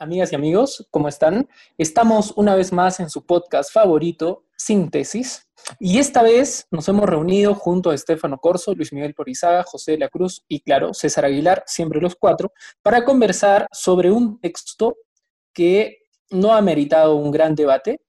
Amigas y amigos, ¿cómo están? Estamos una vez más en su podcast favorito, Síntesis, y esta vez nos hemos reunido junto a Estefano Corso, Luis Miguel Porizaga, José de la Cruz y, claro, César Aguilar, siempre los cuatro, para conversar sobre un texto que no ha meritado un gran debate,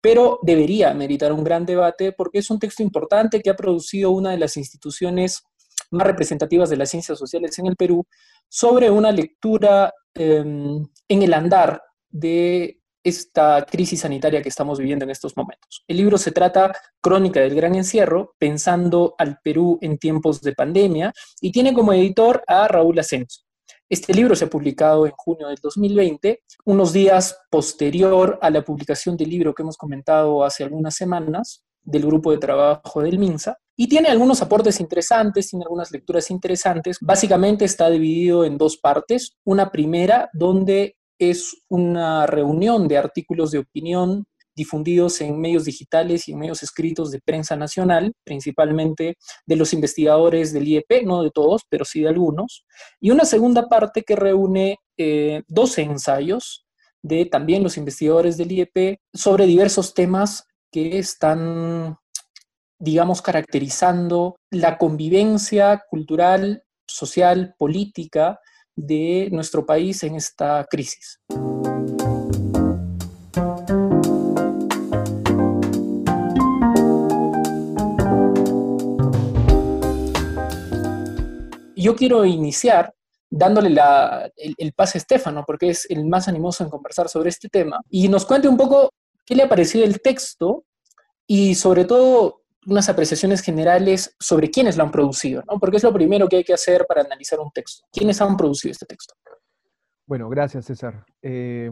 pero debería meritar un gran debate porque es un texto importante que ha producido una de las instituciones más representativas de las ciencias sociales en el Perú, sobre una lectura en el andar de esta crisis sanitaria que estamos viviendo en estos momentos. El libro se trata Crónica del Gran Encierro, pensando al Perú en tiempos de pandemia, y tiene como editor a Raúl Asensio. Este libro se ha publicado en junio del 2020, unos días posterior a la publicación del libro que hemos comentado hace algunas semanas, del grupo de trabajo del MINSA, y tiene algunos aportes interesantes, tiene algunas lecturas interesantes. Básicamente está dividido en dos partes. Una primera, donde es una reunión de artículos de opinión difundidos en medios digitales y en medios escritos de prensa nacional, principalmente de los investigadores del IEP, no de todos, pero sí de algunos, y una segunda parte que reúne eh, 12 ensayos de también los investigadores del IEP sobre diversos temas que están, digamos, caracterizando la convivencia cultural, social, política de nuestro país en esta crisis. Yo quiero iniciar dándole el, pase a Estefano, porque es el más animoso en conversar sobre este tema, y nos cuente un poco qué le ha parecido el texto y sobre todo unas apreciaciones generales sobre quiénes lo han producido, ¿no? Porque es lo primero que hay que hacer para analizar un texto. ¿Quiénes han producido este texto? Bueno, gracias, César. Eh,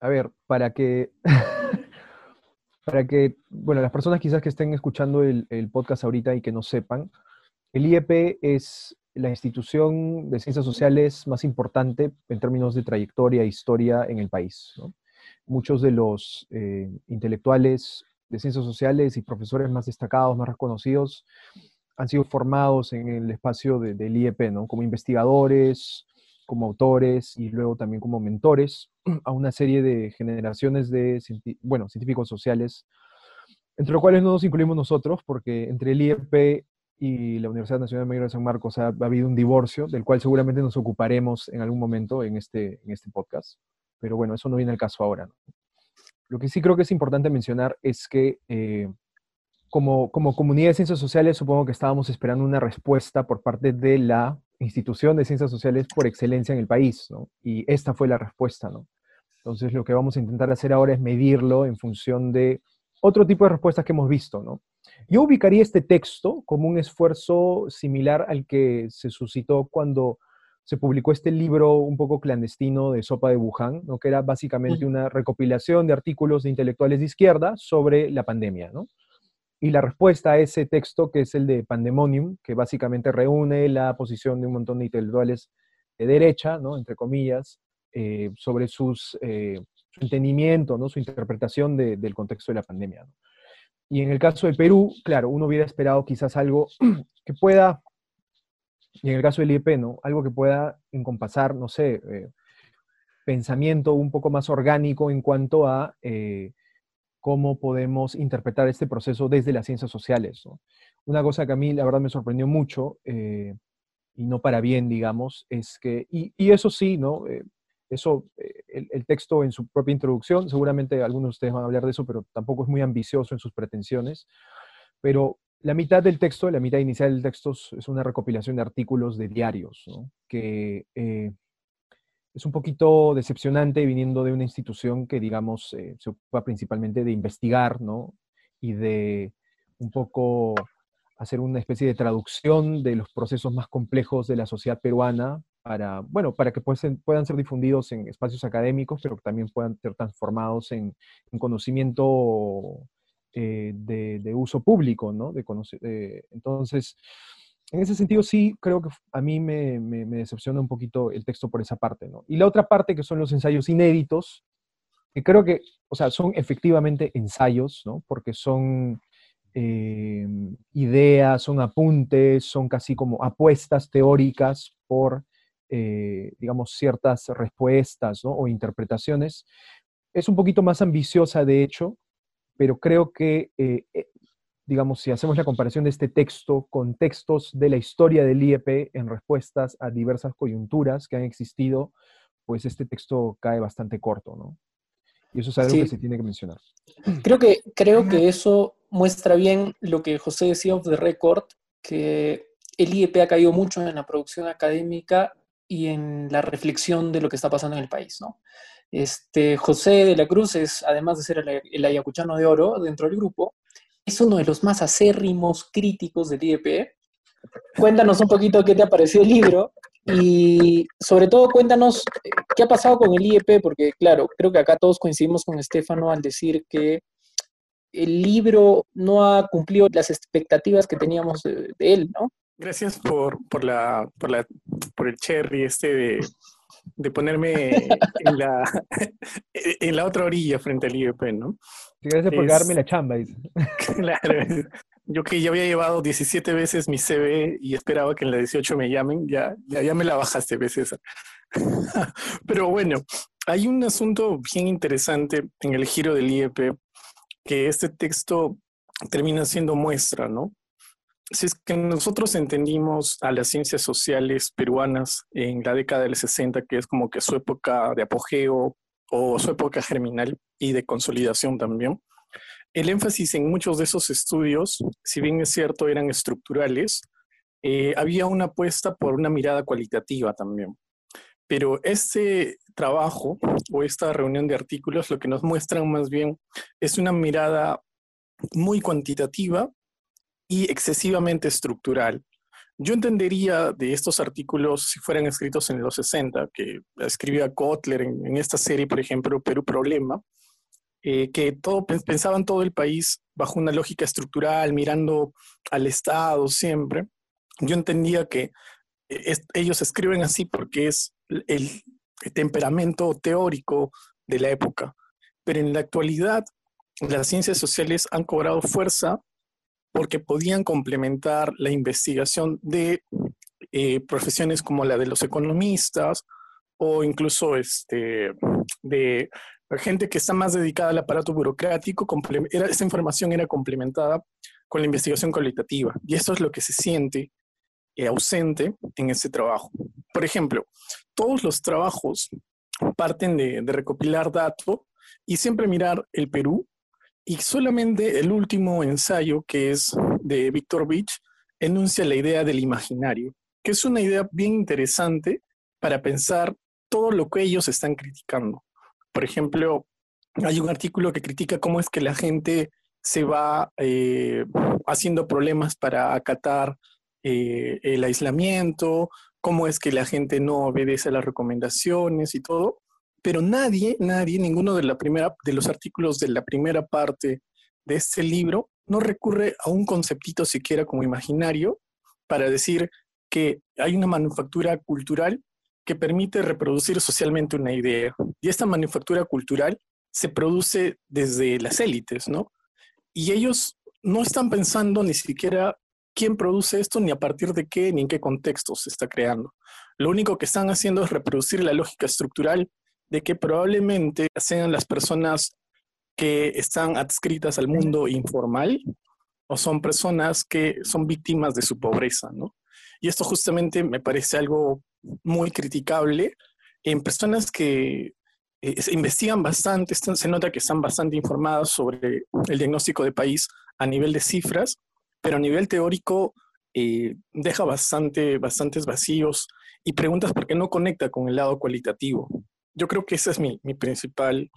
a ver, para que, para que, bueno, las personas quizás que estén escuchando el, podcast ahorita y que no sepan, el IEP es la institución de ciencias sociales más importante en términos de trayectoria e historia en el país. Muchos de los eh, intelectuales de ciencias sociales y profesores más destacados, más reconocidos, han sido formados en el espacio del IEP, ¿no? Como investigadores, como autores y luego también como mentores a una serie de generaciones de, bueno, científicos sociales, entre los cuales no nos incluimos nosotros, porque entre el IEP y la Universidad Nacional Mayor de San Marcos ha, habido un divorcio, del cual seguramente nos ocuparemos en algún momento en este, en este podcast. Pero bueno, eso no viene al caso ahora. Lo que sí creo que es importante mencionar es que eh, como, como comunidad de ciencias sociales supongo que estábamos esperando una respuesta por parte de la institución de ciencias sociales por excelencia en el país, ¿no? Y esta fue la respuesta, ¿no? Entonces lo que vamos a intentar hacer ahora es medirlo en función de otro tipo de respuestas que hemos visto, ¿no? Yo ubicaría este texto como un esfuerzo similar al que se suscitó cuando se publicó este libro un poco clandestino de Sopa de Wuhan, ¿no? que era básicamente una recopilación de artículos de intelectuales de izquierda sobre la pandemia. ¿no? Y la respuesta a ese texto, que es el de Pandemonium, que básicamente reúne la posición de un montón de intelectuales de derecha, ¿no? entre comillas, eh, sobre sus, eh, su entendimiento, ¿no? su interpretación del contexto de la pandemia. Y en el caso del Perú, claro, uno hubiera esperado quizás algo que pueda y en el caso del IEP, ¿no? Algo que pueda encompasar, no sé, eh, pensamiento un poco más orgánico en cuanto a eh, cómo podemos interpretar este proceso desde las ciencias sociales. Una cosa que a mí la verdad me sorprendió mucho, eh, y no para bien, digamos, es que, y, eso sí, ¿no? eso, el, el, texto en su propia introducción, seguramente algunos de ustedes van a hablar de eso, pero tampoco es muy ambicioso en sus pretensiones, pero la mitad del texto, la mitad inicial del texto es una recopilación de artículos de diarios, que eh, es un poquito decepcionante viniendo de una institución que, digamos, eh, se ocupa principalmente de investigar, ¿no? Y de un poco hacer una especie de traducción de los procesos más complejos de la sociedad peruana para, bueno, para que puedan ser difundidos en espacios académicos, pero también puedan ser transformados en conocimiento eh, de, uso público, ¿no? De entonces, en ese sentido sí creo que a mí me, decepciona un poquito el texto por esa parte, ¿no? Y la otra parte que son los ensayos inéditos, que creo que, o sea, son efectivamente ensayos, ¿no? Porque son eh, ideas, son apuntes, son casi como apuestas teóricas por, eh, digamos, ciertas respuestas o interpretaciones. Es un poquito más ambiciosa, de hecho, pero creo que, eh, digamos, si hacemos la comparación de este texto con textos de la historia del IEP en respuestas a diversas coyunturas que han existido, pues este texto cae bastante corto, ¿no? Y eso es algo que se tiene que mencionar. Creo que, creo que eso muestra bien lo que José decía of the record, que el IEP ha caído mucho en la producción académica y en la reflexión de lo que está pasando en el país, ¿no? Este, José de la Cruz es, además de ser el, ayacuchano de oro dentro del grupo, es uno de los más acérrimos críticos del IEP. Cuéntanos un poquito qué te ha parecido el libro y sobre todo cuéntanos eh, qué ha pasado con el IEP, porque claro, creo que acá todos coincidimos con Estefano al decir que el libro no ha cumplido las expectativas que teníamos de, él, ¿no? Gracias por, por, la, por, la, por el cherry este de, de ponerme en la, en la otra orilla frente al IEP, ¿no? gracias por darme la chamba. Claro, yo que ya había llevado 17 veces mi CV y esperaba que en la 18 me llamen, ya, ya, me la bajaste, veces. Pero bueno, hay un asunto bien interesante en el giro del IEP, que este texto termina siendo muestra, ¿no? Si es que nosotros entendimos a las ciencias sociales peruanas en la década del 60, que es como que su época de apogeo o su época germinal y de consolidación también, el énfasis en muchos de esos estudios, si bien es cierto, eran estructurales, eh, había una apuesta por una mirada cualitativa también. Pero este trabajo o esta reunión de artículos lo que nos muestran más bien es una mirada muy cuantitativa y excesivamente estructural. Yo entendería de estos artículos, si fueran escritos en los 60, que escribía Kotler en, en esta serie, por ejemplo, Perú Problema, eh, que todo, pensaban todo el país bajo una lógica estructural, mirando al Estado siempre. Yo entendía que eh, ellos escriben así porque es el, temperamento teórico de la época. Pero en la actualidad, las ciencias sociales han cobrado fuerza porque podían complementar la investigación de eh, profesiones como la de los economistas o incluso este, de gente que está más dedicada al aparato burocrático, esa información era complementada con la investigación cualitativa. Y eso es lo que se siente eh, ausente en ese trabajo. Por ejemplo, todos los trabajos parten de, de recopilar datos y siempre mirar el Perú y solamente el último ensayo, que es de Víctor Beach, enuncia la idea del imaginario, que es una idea bien interesante para pensar todo lo que ellos están criticando. Por ejemplo, hay un artículo que critica cómo es que la gente se va eh, haciendo problemas para acatar eh, el aislamiento, cómo es que la gente no obedece a las recomendaciones y todo, pero nadie, nadie, ninguno de, la primera, de los artículos de la primera parte de este libro no recurre a un conceptito siquiera como imaginario para decir que hay una manufactura cultural que permite reproducir socialmente una idea. Y esta manufactura cultural se produce desde las élites, ¿no? Y ellos no están pensando ni siquiera quién produce esto, ni a partir de qué, ni en qué contexto se está creando. Lo único que están haciendo es reproducir la lógica estructural de que probablemente sean las personas que están adscritas al mundo informal o son personas que son víctimas de su pobreza, ¿no? Y esto justamente me parece algo muy criticable en personas que eh, investigan bastante, se nota que están bastante informadas sobre el diagnóstico de país a nivel de cifras, pero a nivel teórico eh, deja bastante, bastantes vacíos y preguntas por qué no conecta con el lado cualitativo. Yo creo que ese es mi, mi principal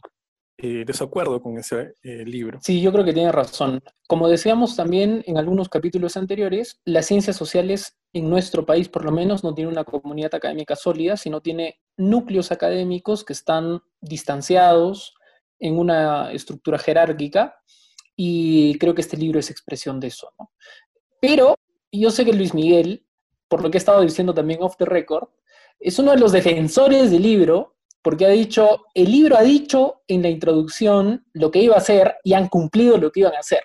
eh, desacuerdo con ese eh, libro. Sí, yo creo que tiene razón. Como decíamos también en algunos capítulos anteriores, las ciencias sociales en nuestro país por lo menos no tiene una comunidad académica sólida, sino tiene núcleos académicos que están distanciados en una estructura jerárquica y creo que este libro es expresión de eso, ¿no? Pero yo sé que Luis Miguel, por lo que he estado diciendo también off the record, es uno de los defensores del libro, porque ha dicho, el libro ha dicho en la introducción lo que iba a hacer y han cumplido lo que iban a hacer,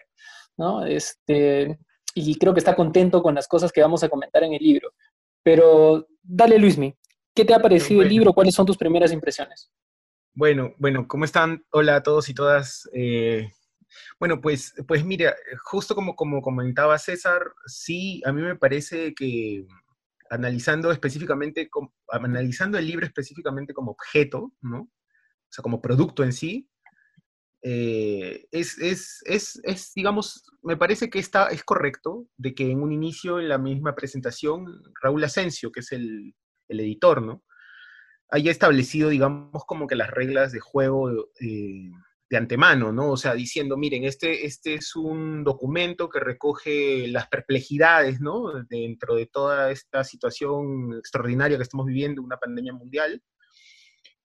¿no? Este, y creo que está contento con las cosas que vamos a comentar en el libro. Pero dale, Luismi, ¿qué te ha parecido el libro? ¿Cuáles son tus primeras impresiones? Bueno, bueno, ¿cómo están? Hola a todos y todas. Eh, bueno, pues, pues mira, justo como, como comentaba César, sí, a mí me parece que analizando específicamente, analizando el libro específicamente como objeto, ¿no? O sea, como producto en sí, eh, es, es, es, es, digamos, me parece que está, es correcto de que en un inicio, en la misma presentación, Raúl Asensio, que es el, el editor, ¿no? haya establecido, digamos, como que las reglas de juego eh, de antemano, ¿no? O sea, diciendo, miren, este, este es un documento que recoge las perplejidades, ¿no? Dentro de toda esta situación extraordinaria que estamos viviendo, una pandemia mundial.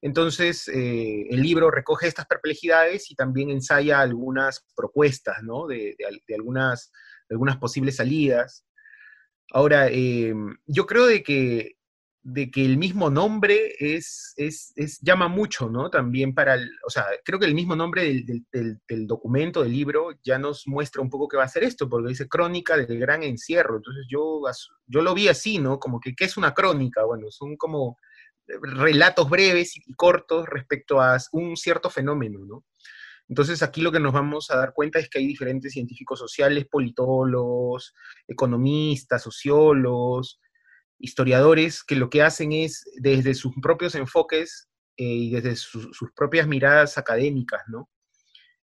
Entonces, eh, el libro recoge estas perplejidades y también ensaya algunas propuestas, ¿no? De, algunas, algunas posibles salidas. Ahora, eh, yo creo de que de que el mismo nombre es, es, llama mucho, ¿no? También para, el, o sea, creo que el mismo nombre del, documento, del libro, ya nos muestra un poco qué va a ser esto, porque dice crónica del gran encierro. Entonces yo, yo lo vi así, ¿no? Como que, ¿qué es una crónica? Bueno, son como relatos breves y cortos respecto a un cierto fenómeno, ¿no? Entonces aquí lo que nos vamos a dar cuenta es que hay diferentes científicos sociales, politólogos, economistas, sociólogos, historiadores que lo que hacen es, desde sus propios enfoques eh, y desde sus propias miradas académicas, ¿no?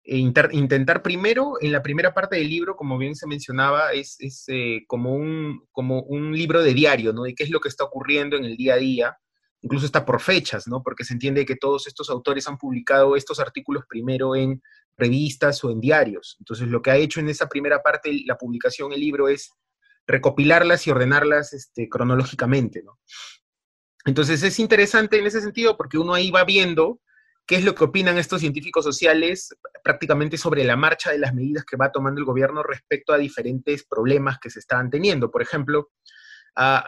E intentar primero, en la primera parte del libro, como bien se mencionaba, es, eh, como, un, como un libro de diario, ¿no? De qué es lo que está ocurriendo en el día a día, incluso está por fechas, ¿no? Porque se entiende que todos estos autores han publicado estos artículos primero en revistas o en diarios. Entonces, lo que ha hecho en esa primera parte la publicación, el libro, es recopilarlas y ordenarlas este, cronológicamente, ¿no? Entonces es interesante en ese sentido porque uno ahí va viendo qué es lo que opinan estos científicos sociales prácticamente sobre la marcha de las medidas que va tomando el gobierno respecto a diferentes problemas que se estaban teniendo. Por ejemplo,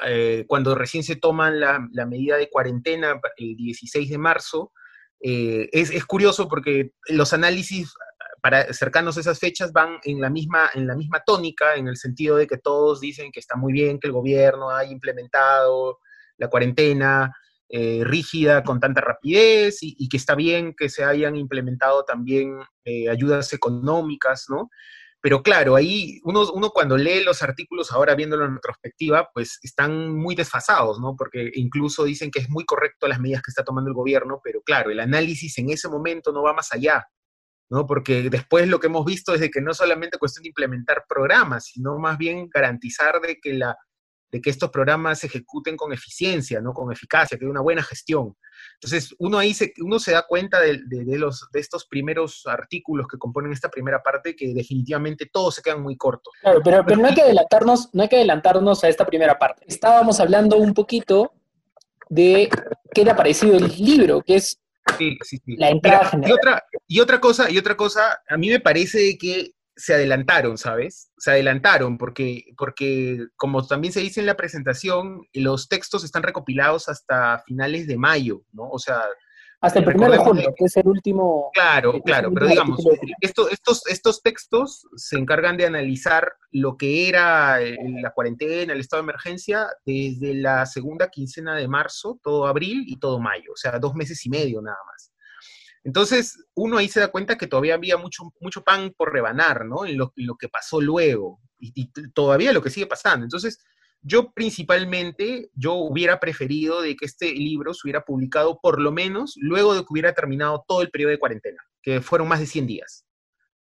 eh, cuando recién se toman la, medida de cuarentena el 16 de marzo, eh, es, es, curioso porque los análisis para cercanos a esas fechas van en la, misma, en la misma tónica, en el sentido de que todos dicen que está muy bien que el gobierno haya implementado la cuarentena eh, rígida con tanta rapidez y, que está bien que se hayan implementado también eh, ayudas económicas, ¿no? Pero claro, ahí uno, uno, cuando lee los artículos, ahora viéndolo en retrospectiva, pues están muy desfasados, ¿no? Porque incluso dicen que es muy correcto las medidas que está tomando el gobierno, pero claro, el análisis en ese momento no va más allá. ¿No? Porque después lo que hemos visto es de que no solamente cuestión de implementar programas, sino más bien garantizar de que, la, de que estos programas se ejecuten con eficiencia, ¿no? Con eficacia, que hay una buena gestión. Entonces, uno ahí se, uno se da cuenta de, los, de estos primeros artículos que componen esta primera parte que definitivamente todos se quedan muy cortos. Claro, pero, pero no, hay que adelantarnos, no hay que adelantarnos a esta primera parte. Estábamos hablando un poquito de qué le ha parecido el libro, que es Sí, sí, sí. La entrada Y otra, y otra cosa, y otra cosa, a mí me parece que se adelantaron, ¿sabes? Se adelantaron porque, porque, como también se dice en la presentación, los textos están recopilados hasta finales de mayo, ¿no? O sea, hasta el primero de junio, que es el último. Claro, claro, pero digamos, estos, estos, estos textos se encargan de analizar lo que era eh, la cuarentena, el estado de emergencia, desde la segunda quincena de marzo, todo abril y todo mayo, o sea, dos meses y medio nada más. Entonces, uno ahí se da cuenta que todavía había mucho, mucho pan por rebanar, ¿no? En lo, lo que pasó luego, y, y todavía lo que sigue pasando. Entonces, yo principalmente, yo hubiera preferido de que este libro se hubiera publicado por lo menos luego de que hubiera terminado todo el periodo de cuarentena, que fueron más de 100 días,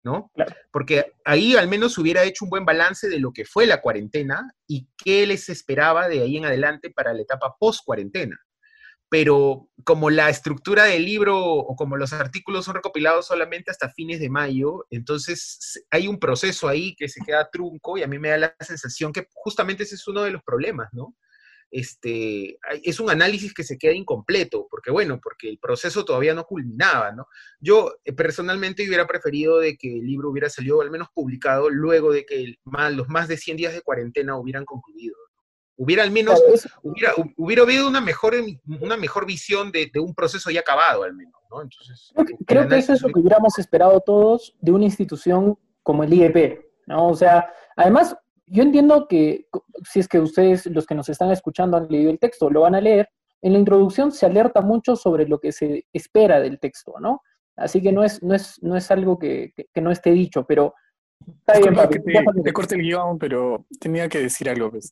¿no? Porque ahí al menos hubiera hecho un buen balance de lo que fue la cuarentena y qué les esperaba de ahí en adelante para la etapa post-cuarentena pero como la estructura del libro o como los artículos son recopilados solamente hasta fines de mayo, entonces hay un proceso ahí que se queda trunco y a mí me da la sensación que justamente ese es uno de los problemas, ¿no? este, es un análisis que se queda incompleto, porque bueno, porque el proceso todavía no culminaba, ¿no? Yo eh, personalmente hubiera preferido de que el libro hubiera salido al menos publicado luego de que los más de 100 días de cuarentena hubieran concluido. Hubiera al menos, hubiera, hubiera habido una mejor, una mejor visión de, un proceso ya acabado al menos, ¿no? Entonces, creo que, eso es lo que hubiéramos esperado todos de una institución como el IEP, ¿no? O sea, además, yo entiendo que si es que ustedes, los que nos están escuchando, han leído el texto, lo van a leer, en la introducción se alerta mucho sobre lo que se espera del texto, ¿no? Así que no es, no es, no es algo que, no esté dicho, pero está bien, papi. te, corte el guion, pero tenía que decir algo. Pues.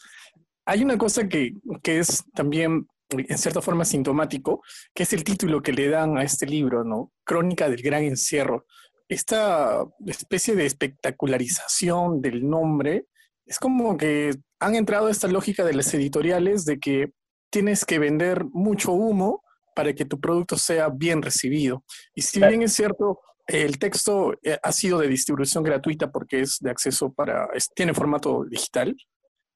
Hay una cosa que, que es también en cierta forma sintomático, que es el título que le dan a este libro, ¿no? Crónica del Gran Encierro. Esta especie de espectacularización del nombre es como que han entrado esta lógica de las editoriales de que tienes que vender mucho humo para que tu producto sea bien recibido. Y si bien es cierto, el texto eh, ha sido de distribución gratuita porque es de acceso para, tiene formato digital,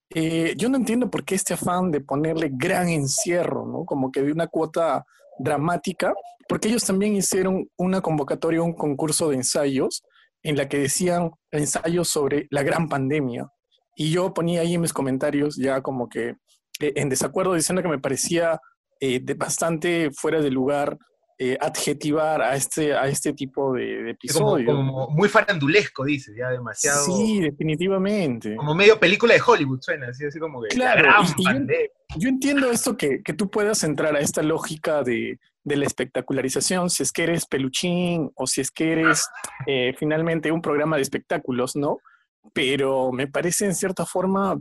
eh, yo no entiendo por qué este afán de ponerle gran encierro, ¿no? Como que de una cuota dramática, porque ellos también hicieron una convocatoria, un concurso de ensayos en la que decían ensayos sobre la gran pandemia. Y yo ponía ahí en mis comentarios ya como que eh, en desacuerdo diciendo que me parecía eh, de bastante fuera de lugar eh, adjetivar a este, a este tipo de, episodio. Como, muy farandulesco, dice, ya demasiado. Sí, definitivamente. Como medio película de Hollywood, suena, así, así como que. Claro, yo, entiendo esto que, que, tú puedas entrar a esta lógica de, de, la espectacularización, si es que eres peluchín o si es que eres finalmente un programa de espectáculos, ¿no? pero me parece en cierta forma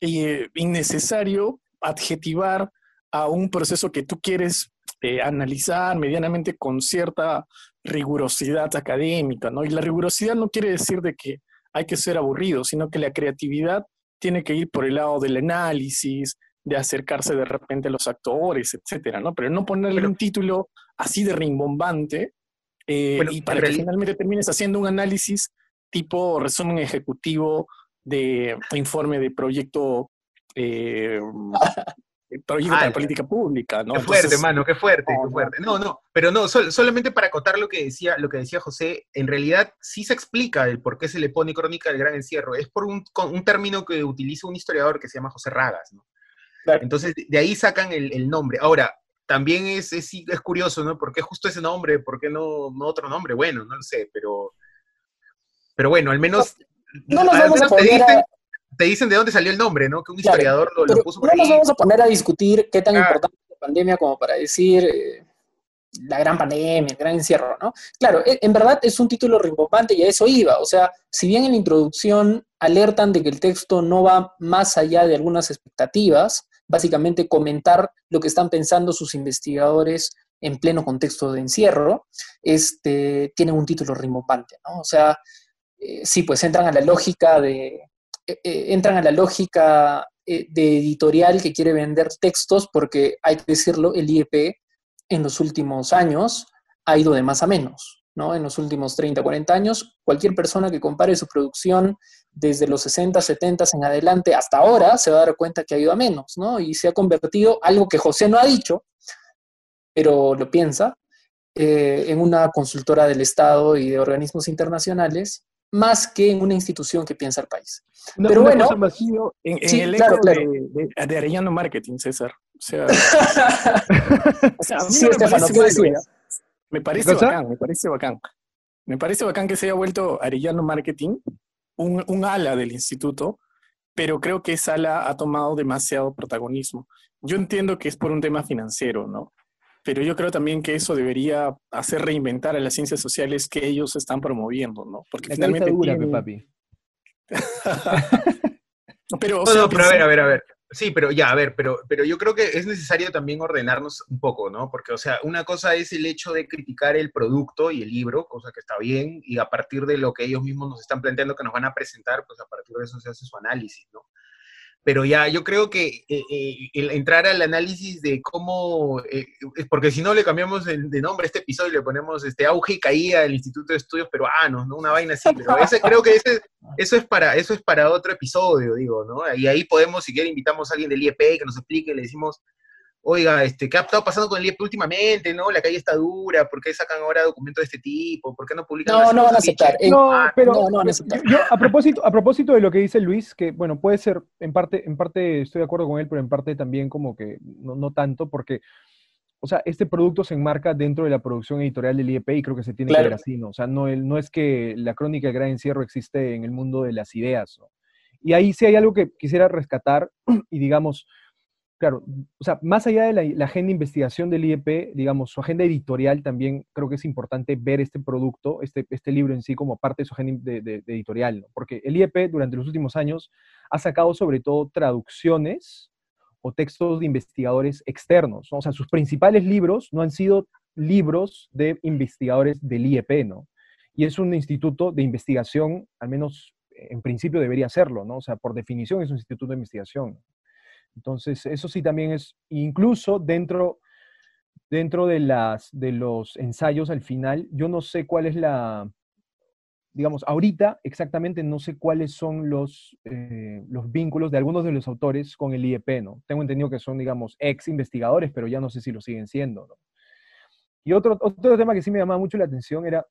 eh, innecesario adjetivar a un proceso que tú quieres eh, analizar medianamente con cierta rigurosidad académica, ¿no? Y la rigurosidad no quiere decir de que hay que ser aburrido, sino que la creatividad tiene que ir por el lado del análisis, de acercarse de repente a los actores, etcétera, ¿no? Pero no ponerle un título así de rimbombante eh, y para que finalmente termines haciendo un análisis tipo resumen ejecutivo de informe de proyecto, eh, proyecto de política pública, ¿no? Qué fuerte, mano, qué fuerte, no, qué fuerte. No, no, pero no, solamente para acotar lo que decía, lo que decía José, en realidad sí se explica el por qué se le pone crónica del gran encierro. Es por un, un término que utiliza un historiador que se llama José Ragas, ¿no? Entonces, de ahí sacan el, nombre. Ahora, también es, es, es, curioso, ¿no? ¿Por qué justo ese nombre? ¿Por qué no, no otro nombre? Bueno, no lo sé, pero pero bueno, al menos, no, nos vamos a poner te, dicen, de dónde salió el nombre, ¿no? Que un historiador lo, puso por No nos vamos a poner a discutir qué tan importante es la pandemia como para decir eh, la gran pandemia, el gran encierro, ¿no? Claro, e, en verdad es un título rimbombante y a eso iba. O sea, si bien en la introducción alertan de que el texto no va más allá de algunas expectativas, básicamente comentar lo que están pensando sus investigadores en pleno contexto de encierro, este, tienen un título rimbombante, ¿no? O sea, eh, sí, pues entran a la lógica de, eh, eh, entran a la lógica de editorial que quiere vender textos porque, hay que decirlo, el IEP en los últimos años ha ido de más a menos, ¿no? En los últimos 30, 40 años, cualquier persona que compare su producción desde los 60, 70 en adelante hasta ahora se va a dar cuenta que ha ido a menos, ¿no? Y se ha convertido, algo que José no ha dicho, pero lo piensa, en una consultora del Estado y de organismos internacionales más que en una institución que piensa el país. Pero bueno, en, en el eco De, de, Arellano Marketing, César. O sea, o sea a mí sí, me, parece me parece bacán, me parece bacán. Me parece bacán que se haya vuelto Arellano Marketing, un, un ala del instituto, pero creo que esa ala ha tomado demasiado protagonismo. Yo entiendo que es por un tema financiero, ¿no? Pero yo creo también que eso debería hacer reinventar a las ciencias sociales que ellos están promoviendo, ¿no? Porque finalmente dura, papi. pero, no, pero a ver, a ver, a ver. Sí, pero ya, a ver, pero, pero yo creo que es necesario también ordenarnos un poco, ¿no? Porque, o sea, una cosa es el hecho de criticar el producto y el libro, cosa que está bien, y a partir de lo que ellos mismos nos están planteando que nos van a presentar, pues a partir de eso se hace su análisis, ¿no? Pero ya yo creo que eh, eh, el entrar al análisis de cómo, eh, porque si no le cambiamos de nombre a este episodio y le ponemos este auge y caída del Instituto de Estudios Peruanos, ¿no? Una vaina así, pero ese, creo que ese, eso, es para, eso es para otro episodio, digo, ¿no? Y ahí podemos, si quiere, invitamos a alguien del IEP que nos explique, le decimos, oiga, este, ¿qué ha estado pasando con el IEP últimamente? ¿No? La calle está dura, ¿por qué sacan ahora documentos de este tipo? ¿Por qué no publican? No, no van a aceptar. no, pero Yo, a propósito, a propósito de lo que dice Luis, que bueno, puede ser, en parte, en parte estoy de acuerdo con él, pero en parte también como que no, no tanto, porque, o sea, este producto se enmarca dentro de la producción editorial del IEP y creo que se tiene que ver así, ¿no? O sea, no, no es que la crónica del gran encierro existe en el mundo de las ideas, ¿no? Y ahí sí hay algo que quisiera rescatar y digamos, claro, o sea, más allá de la, agenda de investigación del IEP, digamos, su agenda editorial también creo que es importante ver este producto, este, este libro en sí como parte de su agenda de, editorial, ¿no? porque el IEP durante los últimos años ha sacado sobre todo traducciones o textos de investigadores externos, o sea, sus principales libros no han sido libros de investigadores del IEP, ¿no? Y es un instituto de investigación, al menos en principio debería serlo, ¿no? O sea, por definición es un instituto de investigación. Entonces, eso sí también es, incluso dentro, dentro de, las, de los ensayos al final, yo no sé cuál es la, digamos, ahorita exactamente no sé cuáles son los, eh, los vínculos de algunos de los autores con el IEP, ¿no? Tengo entendido que son, digamos, ex investigadores, pero ya no sé si lo siguen siendo, ¿no? Y otro, otro tema que sí me llamaba mucho la atención era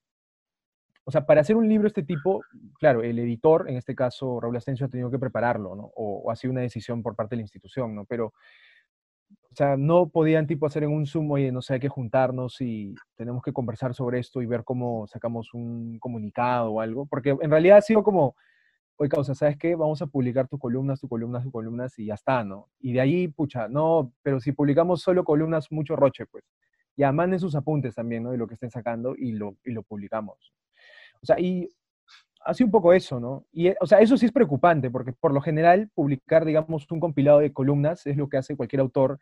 o sea, para hacer un libro de este tipo, claro, el editor, en este caso Raúl Asensio, ha tenido que prepararlo, ¿no? O, ha sido una decisión por parte de la institución, ¿no? Pero, o sea, no podían tipo hacer en un Zoom, oye, no sé, hay que juntarnos y tenemos que conversar sobre esto y ver cómo sacamos un comunicado o algo, porque en realidad ha sido como, oye, causa, ¿sabes qué? Vamos a publicar tus columnas, tus columnas, tus columnas y ya está, ¿no? Y de ahí, pucha, no, pero si publicamos solo columnas, mucho roche, pues. Ya manden sus apuntes también, ¿no? De lo que estén sacando y lo, y lo publicamos. O sea, y hace un poco eso, ¿no? Y, o sea, eso sí es preocupante, porque por lo general publicar, digamos, un compilado de columnas es lo que hace cualquier autor,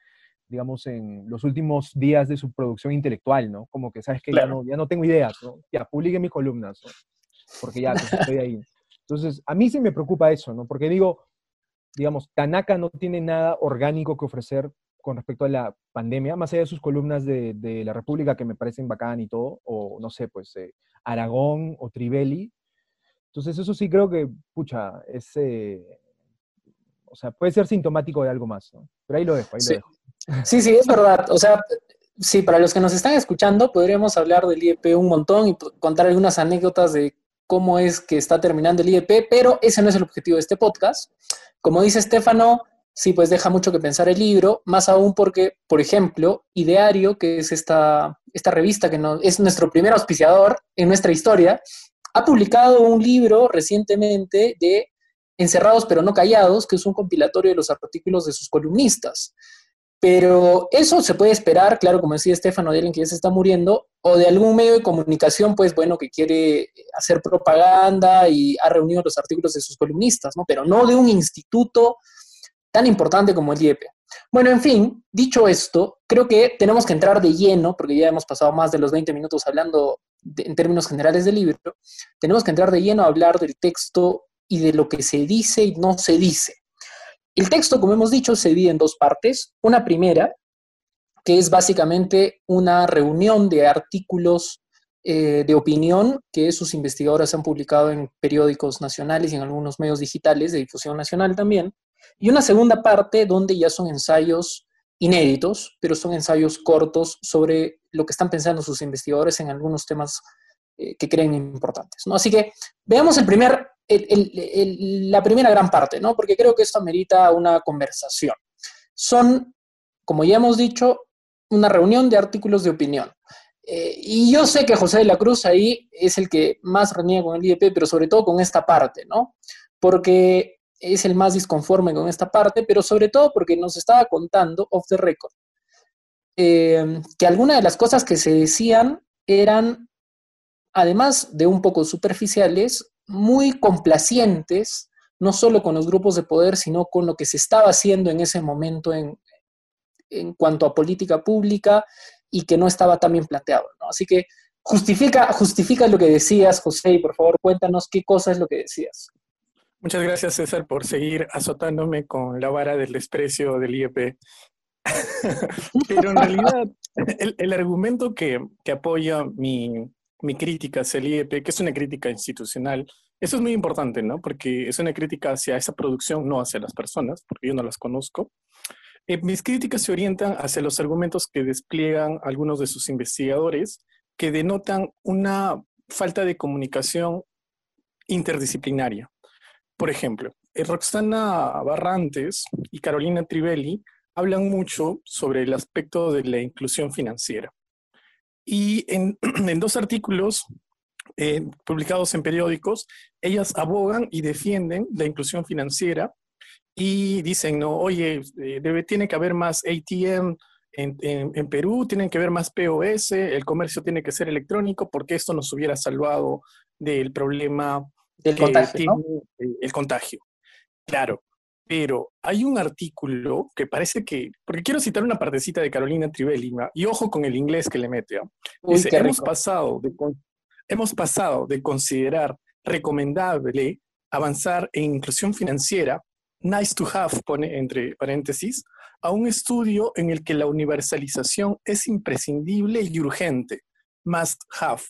digamos, en los últimos días de su producción intelectual, ¿no? Como que, ¿sabes que ya, no, ya no tengo ideas, ¿no? Ya, publique mis columnas, ¿no? Porque ya, pues, estoy ahí. Entonces, a mí sí me preocupa eso, ¿no? Porque digo, digamos, Tanaka no tiene nada orgánico que ofrecer con respecto a la pandemia, más allá de sus columnas de, de la República que me parecen bacán y todo, o no sé, pues eh, Aragón o Trivelli. Entonces eso sí creo que, pucha, es, eh, o sea, puede ser sintomático de algo más, ¿no? Pero ahí lo dejo, ahí sí. lo dejo. Sí, sí, es verdad. O sea, sí, para los que nos están escuchando, podríamos hablar del IEP un montón y contar algunas anécdotas de cómo es que está terminando el IEP, pero ese no es el objetivo de este podcast. Como dice Estefano, sí, pues deja mucho que pensar el libro, más aún porque, por ejemplo, Ideario, que es esta, esta revista que es nuestro primer auspiciador en nuestra historia, ha publicado un libro recientemente de Encerrados pero no callados, que es un compilatorio de los artículos de sus columnistas. Pero eso se puede esperar, claro, como decía Estefano, de alguien que ya se está muriendo, o de algún medio de comunicación, pues bueno, que quiere hacer propaganda y ha reunido los artículos de sus columnistas, ¿no? Pero no de un instituto tan importante como el IEP. Bueno, en fin, dicho esto, creo que tenemos que entrar de lleno, porque ya hemos pasado más de los 20 minutos hablando en términos generales del libro, tenemos que entrar de lleno a hablar del texto y de lo que se dice y no se dice. El texto, como hemos dicho, se divide en dos partes. Una primera, que es básicamente una reunión de artículos eh, de opinión que sus investigadores han publicado en periódicos nacionales y en algunos medios digitales de difusión nacional también, y una segunda parte donde ya son ensayos inéditos, pero son ensayos cortos sobre lo que están pensando sus investigadores en algunos temas eh, que creen importantes. ¿no? Así que veamos el primer, la primera gran parte, ¿no? porque creo que esto amerita una conversación. Son, como ya hemos dicho, una reunión de artículos de opinión. Eh, y yo sé que José de la Cruz ahí es el que más reniega con el IEP, pero sobre todo con esta parte, ¿no? Porque es el más disconforme con esta parte, pero sobre todo porque nos estaba contando off the record eh, que algunas de las cosas que se decían eran, además de un poco superficiales, muy complacientes, no solo con los grupos de poder, sino con lo que se estaba haciendo en ese momento en, en cuanto a política pública y que no estaba tan bien planteado. Así que justifica, justifica lo que decías, José, y por favor cuéntanos qué cosa es lo que decías. Muchas gracias, César, por seguir azotándome con la vara del desprecio del IEP. Pero en realidad, el, argumento que, apoya mi, mi, crítica hacia el IEP, que es una crítica institucional, eso es muy importante, ¿no? Porque es una crítica hacia esa producción, no hacia las personas, porque yo no las conozco. Eh, mis críticas se orientan hacia los argumentos que despliegan algunos de sus investigadores, que denotan una falta de comunicación interdisciplinaria. Por ejemplo, eh, Roxana Barrantes y Carolina Trivelli hablan mucho sobre el aspecto de la inclusión financiera. Y en, dos artículos eh, publicados en periódicos, ellas abogan y defienden la inclusión financiera y dicen, no, oye, eh, debe, tiene que haber más ATM en, en, Perú, tienen que haber más POS, el comercio tiene que ser electrónico porque esto nos hubiera salvado del problema del contagio, el contagio. Claro, pero hay un artículo que parece que, porque quiero citar una partecita de Carolina Trivelli, y ojo con el inglés que le mete. ¿ah? Dice, hemos pasado, de, hemos pasado de considerar recomendable avanzar en inclusión financiera, nice to have, pone entre paréntesis, a un estudio en el que la universalización es imprescindible y urgente, must have.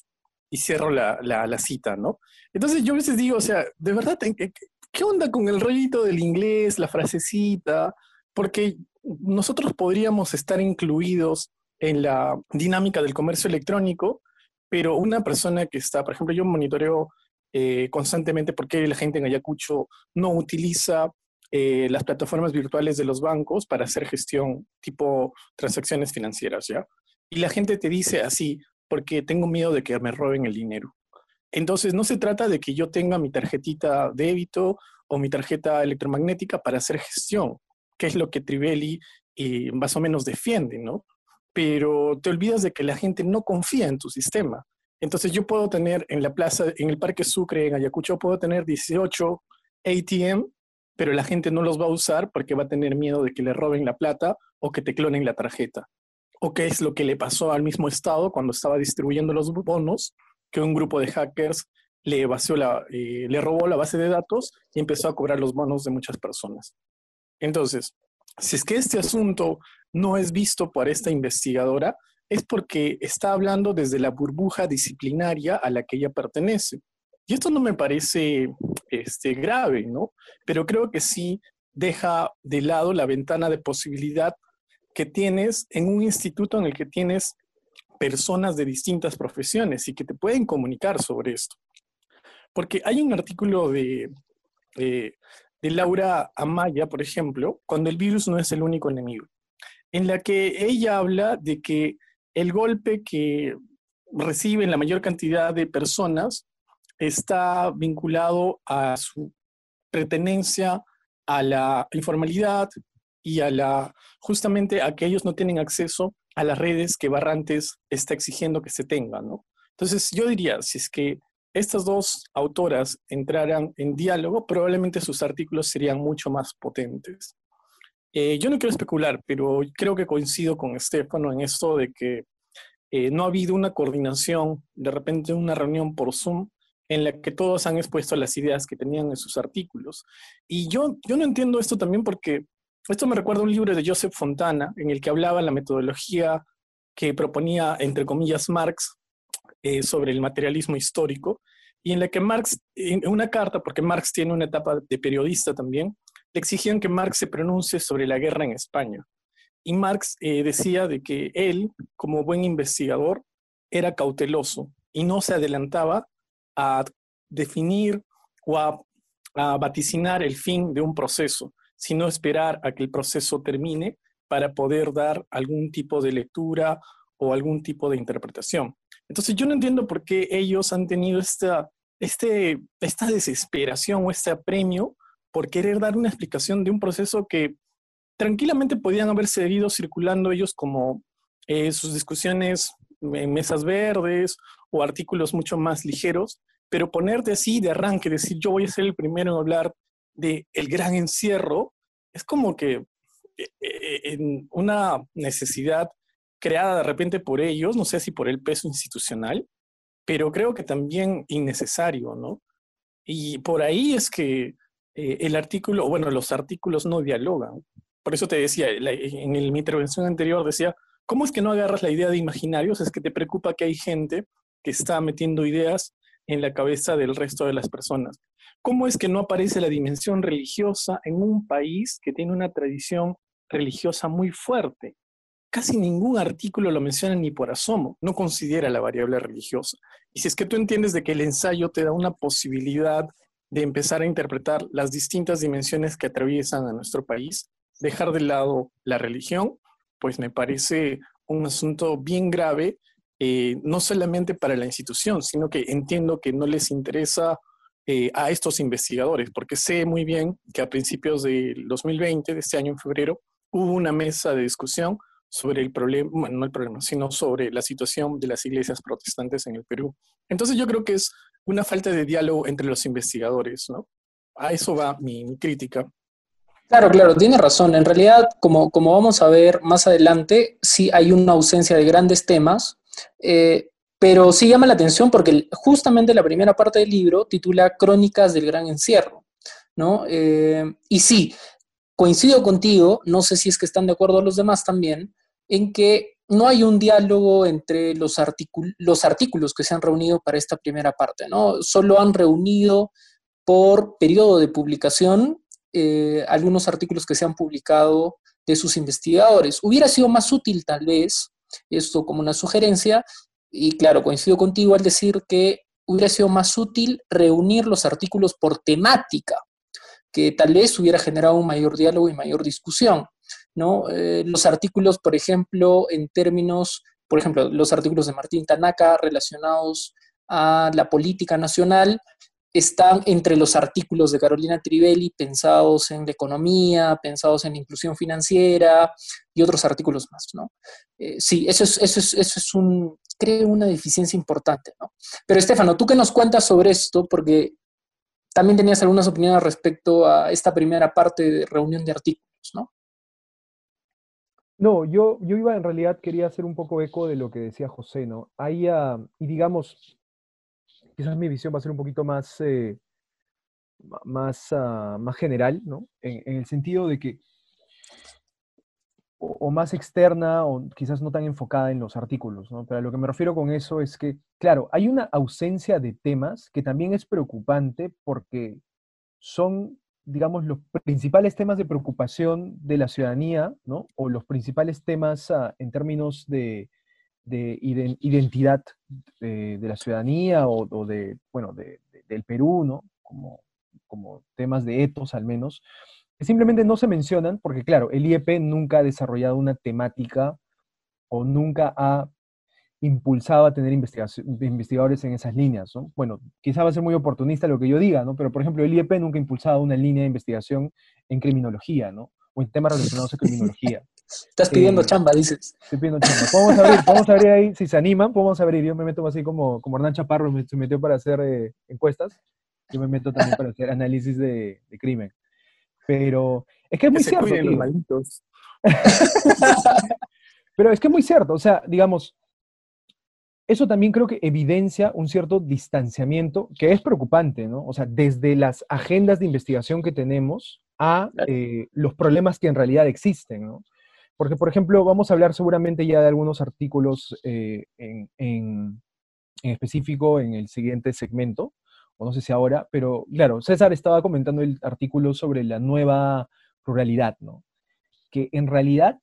Y cierro la, la, la cita, ¿no? Entonces yo a veces digo, o sea, de verdad, ¿qué onda con el rollito del inglés, la frasecita? Porque nosotros podríamos estar incluidos en la dinámica del comercio electrónico, pero una persona que está, por ejemplo, yo monitoreo eh, constantemente por qué la gente en Ayacucho no utiliza eh, las plataformas virtuales de los bancos para hacer gestión tipo transacciones financieras, ¿ya? Y la gente te dice así, porque tengo miedo de que me roben el dinero. Entonces, no se trata de que yo tenga mi tarjetita débito o mi tarjeta electromagnética para hacer gestión, que es lo que Trivelli eh, más o menos defiende, ¿no? Pero te olvidas de que la gente no confía en tu sistema. Entonces, yo puedo tener en la plaza, en el Parque Sucre, en Ayacucho, puedo tener 18 ATM, pero la gente no los va a usar porque va a tener miedo de que le roben la plata o que te clonen la tarjeta. O qué es lo que le pasó al mismo Estado cuando estaba distribuyendo los bonos que un grupo de hackers le, vació la, eh, le robó la base de datos y empezó a cobrar los bonos de muchas personas. Entonces, si es que este asunto no es visto por esta investigadora, es porque está hablando desde la burbuja disciplinaria a la que ella pertenece. Y esto no me parece este, grave, ¿no? Pero creo que sí deja de lado la ventana de posibilidad que tienes en un instituto en el que tienes personas de distintas profesiones y que te pueden comunicar sobre esto. Porque hay un artículo de, de, Laura Amaya, por ejemplo, cuando el virus no es el único enemigo, en la que ella habla de que el golpe que reciben la mayor cantidad de personas está vinculado a su pertenencia a la informalidad y a la justamente a que ellos no tienen acceso a las redes que Barrantes está exigiendo que se tengan, ¿no? Entonces, yo diría, si es que estas dos autoras entraran en diálogo, probablemente sus artículos serían mucho más potentes. Eh, yo no quiero especular, pero creo que coincido con Estefano en esto de que eh, no ha habido una coordinación, de repente una reunión por Zoom en la que todos han expuesto las ideas que tenían en sus artículos. Y yo, yo no entiendo esto también porque esto me recuerda a un libro de Joseph Fontana en el que hablaba la metodología que proponía, entre comillas, Marx eh, sobre el materialismo histórico, y en la que Marx, en una carta, porque Marx tiene una etapa de periodista también, le exigían que Marx se pronuncie sobre la guerra en España. Y Marx eh, decía de que él, como buen investigador, era cauteloso y no se adelantaba a definir o a vaticinar el fin de un proceso, sino esperar a que el proceso termine para poder dar algún tipo de lectura o algún tipo de interpretación. Entonces yo no entiendo por qué ellos han tenido esta, este, esta desesperación o este apremio por querer dar una explicación de un proceso que tranquilamente podían haber seguido circulando ellos como eh, sus discusiones en mesas verdes o artículos mucho más ligeros, pero ponerte así de arranque, decir yo voy a ser el primero en hablar de el gran encierro, es como que eh, eh, en una necesidad creada de repente por ellos, no sé si por el peso institucional, pero creo que también innecesario, ¿no? Y por ahí es que eh, el artículo, bueno, los artículos no dialogan. Por eso te decía, en mi intervención anterior decía, ¿cómo es que no agarras la idea de imaginarios? Es que te preocupa que hay gente que está metiendo ideas en la cabeza del resto de las personas. ¿Cómo es que no aparece la dimensión religiosa en un país que tiene una tradición religiosa muy fuerte? Casi ningún artículo lo menciona ni por asomo, no considera la variable religiosa. Y si es que tú entiendes de que el ensayo te da una posibilidad de empezar a interpretar las distintas dimensiones que atraviesan a nuestro país, dejar de lado la religión, pues me parece un asunto bien grave, eh, no solamente para la institución, sino que entiendo que no les interesa eh, a estos investigadores, porque sé muy bien que a principios del 2020, de este año en febrero, hubo una mesa de discusión sobre el problema, no el problema, sino sobre la situación de las iglesias protestantes en el Perú. Entonces yo creo que es una falta de diálogo entre los investigadores, ¿no? A eso va mi, crítica. Claro, claro, tiene razón. En realidad, como, como vamos a ver más adelante, sí hay una ausencia de grandes temas, eh, pero sí llama la atención porque justamente la primera parte del libro titula Crónicas del Gran Encierro, ¿no? Eh, y sí, coincido contigo, no sé si es que están de acuerdo los demás también, en que no hay un diálogo entre los, los artículos que se han reunido para esta primera parte, ¿no? Solo han reunido por periodo de publicación eh, algunos artículos que se han publicado de sus investigadores. Hubiera sido más útil tal vez, esto como una sugerencia, y claro, coincido contigo al decir que hubiera sido más útil reunir los artículos por temática, que tal vez hubiera generado un mayor diálogo y mayor discusión. ¿no? Eh, los artículos, por ejemplo, en términos, por ejemplo, los artículos de Martín Tanaka relacionados a la política nacional están entre los artículos de Carolina Trivelli pensados en la economía, pensados en inclusión financiera y otros artículos más, ¿no? Eh, sí, eso es, eso es, eso es un, creo, una deficiencia importante, ¿no? Pero Estefano, ¿tú qué nos cuentas sobre esto? Porque también tenías algunas opiniones respecto a esta primera parte de reunión de artículos, ¿no? No, yo, yo iba en realidad, quería hacer un poco eco de lo que decía José, ¿no? Ahí, ah, y digamos, quizás mi visión va a ser un poquito más, eh, más, ah, más general, ¿no? En, el sentido de que, o, más externa, o quizás no tan enfocada en los artículos, ¿no? Pero a lo que me refiero con eso es que, claro, hay una ausencia de temas que también es preocupante porque son digamos, los principales temas de preocupación de la ciudadanía, ¿no? O los principales temas ah, en términos de, identidad de, la ciudadanía o, de, bueno, del Perú, ¿no? Como, como temas de etos al menos, que simplemente no se mencionan porque, claro, el IEP nunca ha desarrollado una temática o nunca ha impulsado a tener investigadores en esas líneas. ¿no? Bueno, quizá va a ser muy oportunista lo que yo diga, ¿no? pero por ejemplo, el IEP nunca ha impulsado una línea de investigación en criminología, ¿no? O en temas relacionados a criminología. Estás pidiendo eh, chamba, dices. Estoy pidiendo chamba. Vamos a abrir, vamos a abrir ahí, si se animan, podemos abrir. Yo me meto así como, como Hernán Chaparro se metió para hacer eh, encuestas. Yo me meto también para hacer análisis de, crimen. Pero es que es muy cierto. Pero es que es muy cierto. O sea, digamos, eso también creo que evidencia un cierto distanciamiento que es preocupante, ¿no? O sea, desde las agendas de investigación que tenemos a eh, los problemas que en realidad existen, ¿no? Porque, por ejemplo, vamos a hablar seguramente ya de algunos artículos eh, en, específico en el siguiente segmento, o no sé si ahora, pero claro, César estaba comentando el artículo sobre la nueva ruralidad, ¿no? Que en realidad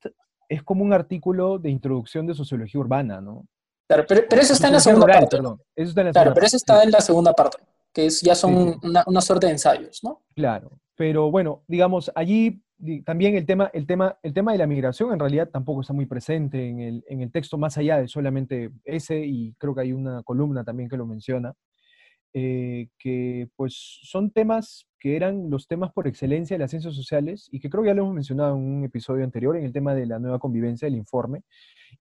es como un artículo de introducción de sociología urbana, ¿no? Claro, pero, eso está en la segunda parte. claro, pero eso está en la segunda parte, que es, ya son Una, una, suerte de ensayos, ¿no? Claro, pero bueno, digamos, allí también el tema, el, tema, el tema de la migración en realidad tampoco está muy presente en el, en el texto, más allá de solamente ese, y creo que hay una columna también que lo menciona, eh, que pues son temas que eran los temas por excelencia de las ciencias sociales y que creo que ya lo hemos mencionado en un episodio anterior, en el tema de la nueva convivencia del informe,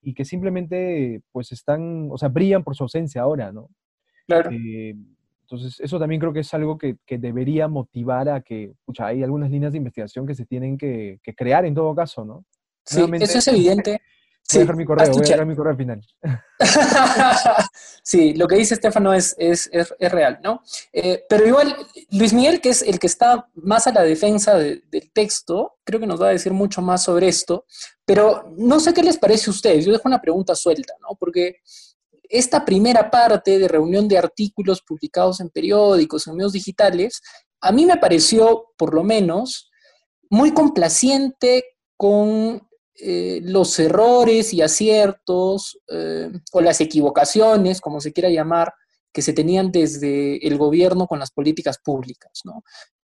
y que simplemente pues están, o sea, brillan por su ausencia ahora, ¿no? Claro. Eh, entonces, eso también creo que es algo que, que debería motivar a que, pucha, hay algunas líneas de investigación que se tienen que, que crear en todo caso, ¿no? Sí, eso es evidente. Voy a dejar mi correo, voy a dejar mi correo al final. sí, lo que dice Estefano es, es, es, es real, ¿no? Eh, pero igual, Luis Miguel, que es el que está más a la defensa del texto, creo que nos va a decir mucho más sobre esto, pero no sé qué les parece a ustedes, yo dejo una pregunta suelta, ¿no? Porque esta primera parte de reunión de artículos publicados en periódicos, en medios digitales, a mí me pareció, por lo menos, muy complaciente con eh, los errores y aciertos eh, o las equivocaciones, como se quiera llamar, que se tenían desde el gobierno con las políticas públicas.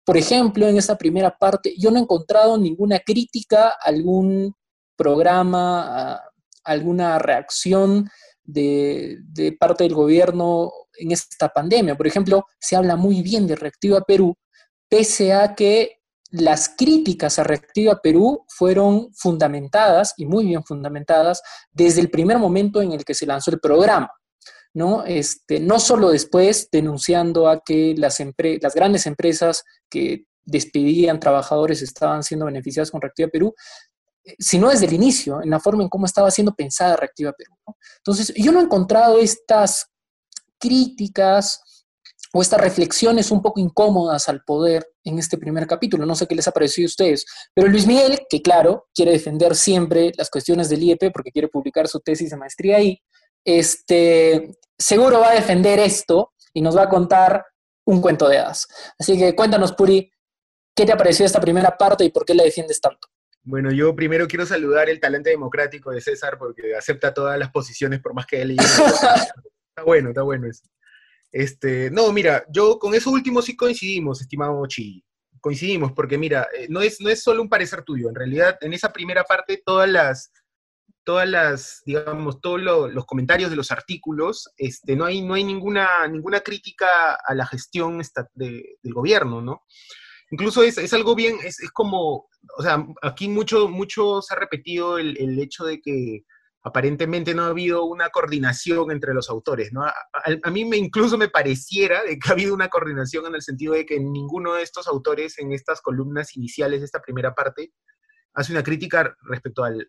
Por ejemplo, en esta primera parte, yo no he encontrado ninguna crítica, algún programa, alguna reacción de, parte del gobierno en esta pandemia. Por ejemplo, se habla muy bien de Reactiva Perú, pese a que las críticas a Reactiva Perú fueron fundamentadas y muy bien fundamentadas desde el primer momento en el que se lanzó el programa. ¿no? Este, no solo después denunciando a que las, las grandes empresas que despedían trabajadores estaban siendo beneficiadas con Reactiva Perú, eh, sino desde el inicio, en la forma en cómo estaba siendo pensada Reactiva Perú. Entonces, yo no he encontrado estas críticas o estas reflexiones un poco incómodas al poder en este primer capítulo. No sé qué les ha parecido a ustedes, pero Luis Miguel, que claro, quiere defender siempre las cuestiones del IEP porque quiere publicar su tesis de maestría ahí, este, seguro va a defender esto y nos va a contar un cuento de hadas. Así que cuéntanos, Puri, ¿qué te ha parecido esta primera parte y por qué la defiendes tanto? Bueno, yo primero quiero saludar el talento democrático de César porque acepta todas las posiciones por más que él está bueno, está bueno eso. Este, no, mira, yo con eso último sí coincidimos, estimado Chi. Coincidimos, porque mira, eh, no es, no es solo un parecer tuyo. En realidad, en esa primera parte, todas las, todas las, digamos, todos los comentarios de los artículos, este, no hay, no hay ninguna, ninguna crítica a la gestión del gobierno, ¿no? Incluso es, es algo bien, es, es, como, o sea, aquí mucho, mucho se ha repetido el, el hecho de que aparentemente no ha habido una coordinación entre los autores, ¿no? A, mí me incluso me pareciera de que ha habido una coordinación en el sentido de que ninguno de estos autores en estas columnas iniciales de esta primera parte hace una crítica respecto al,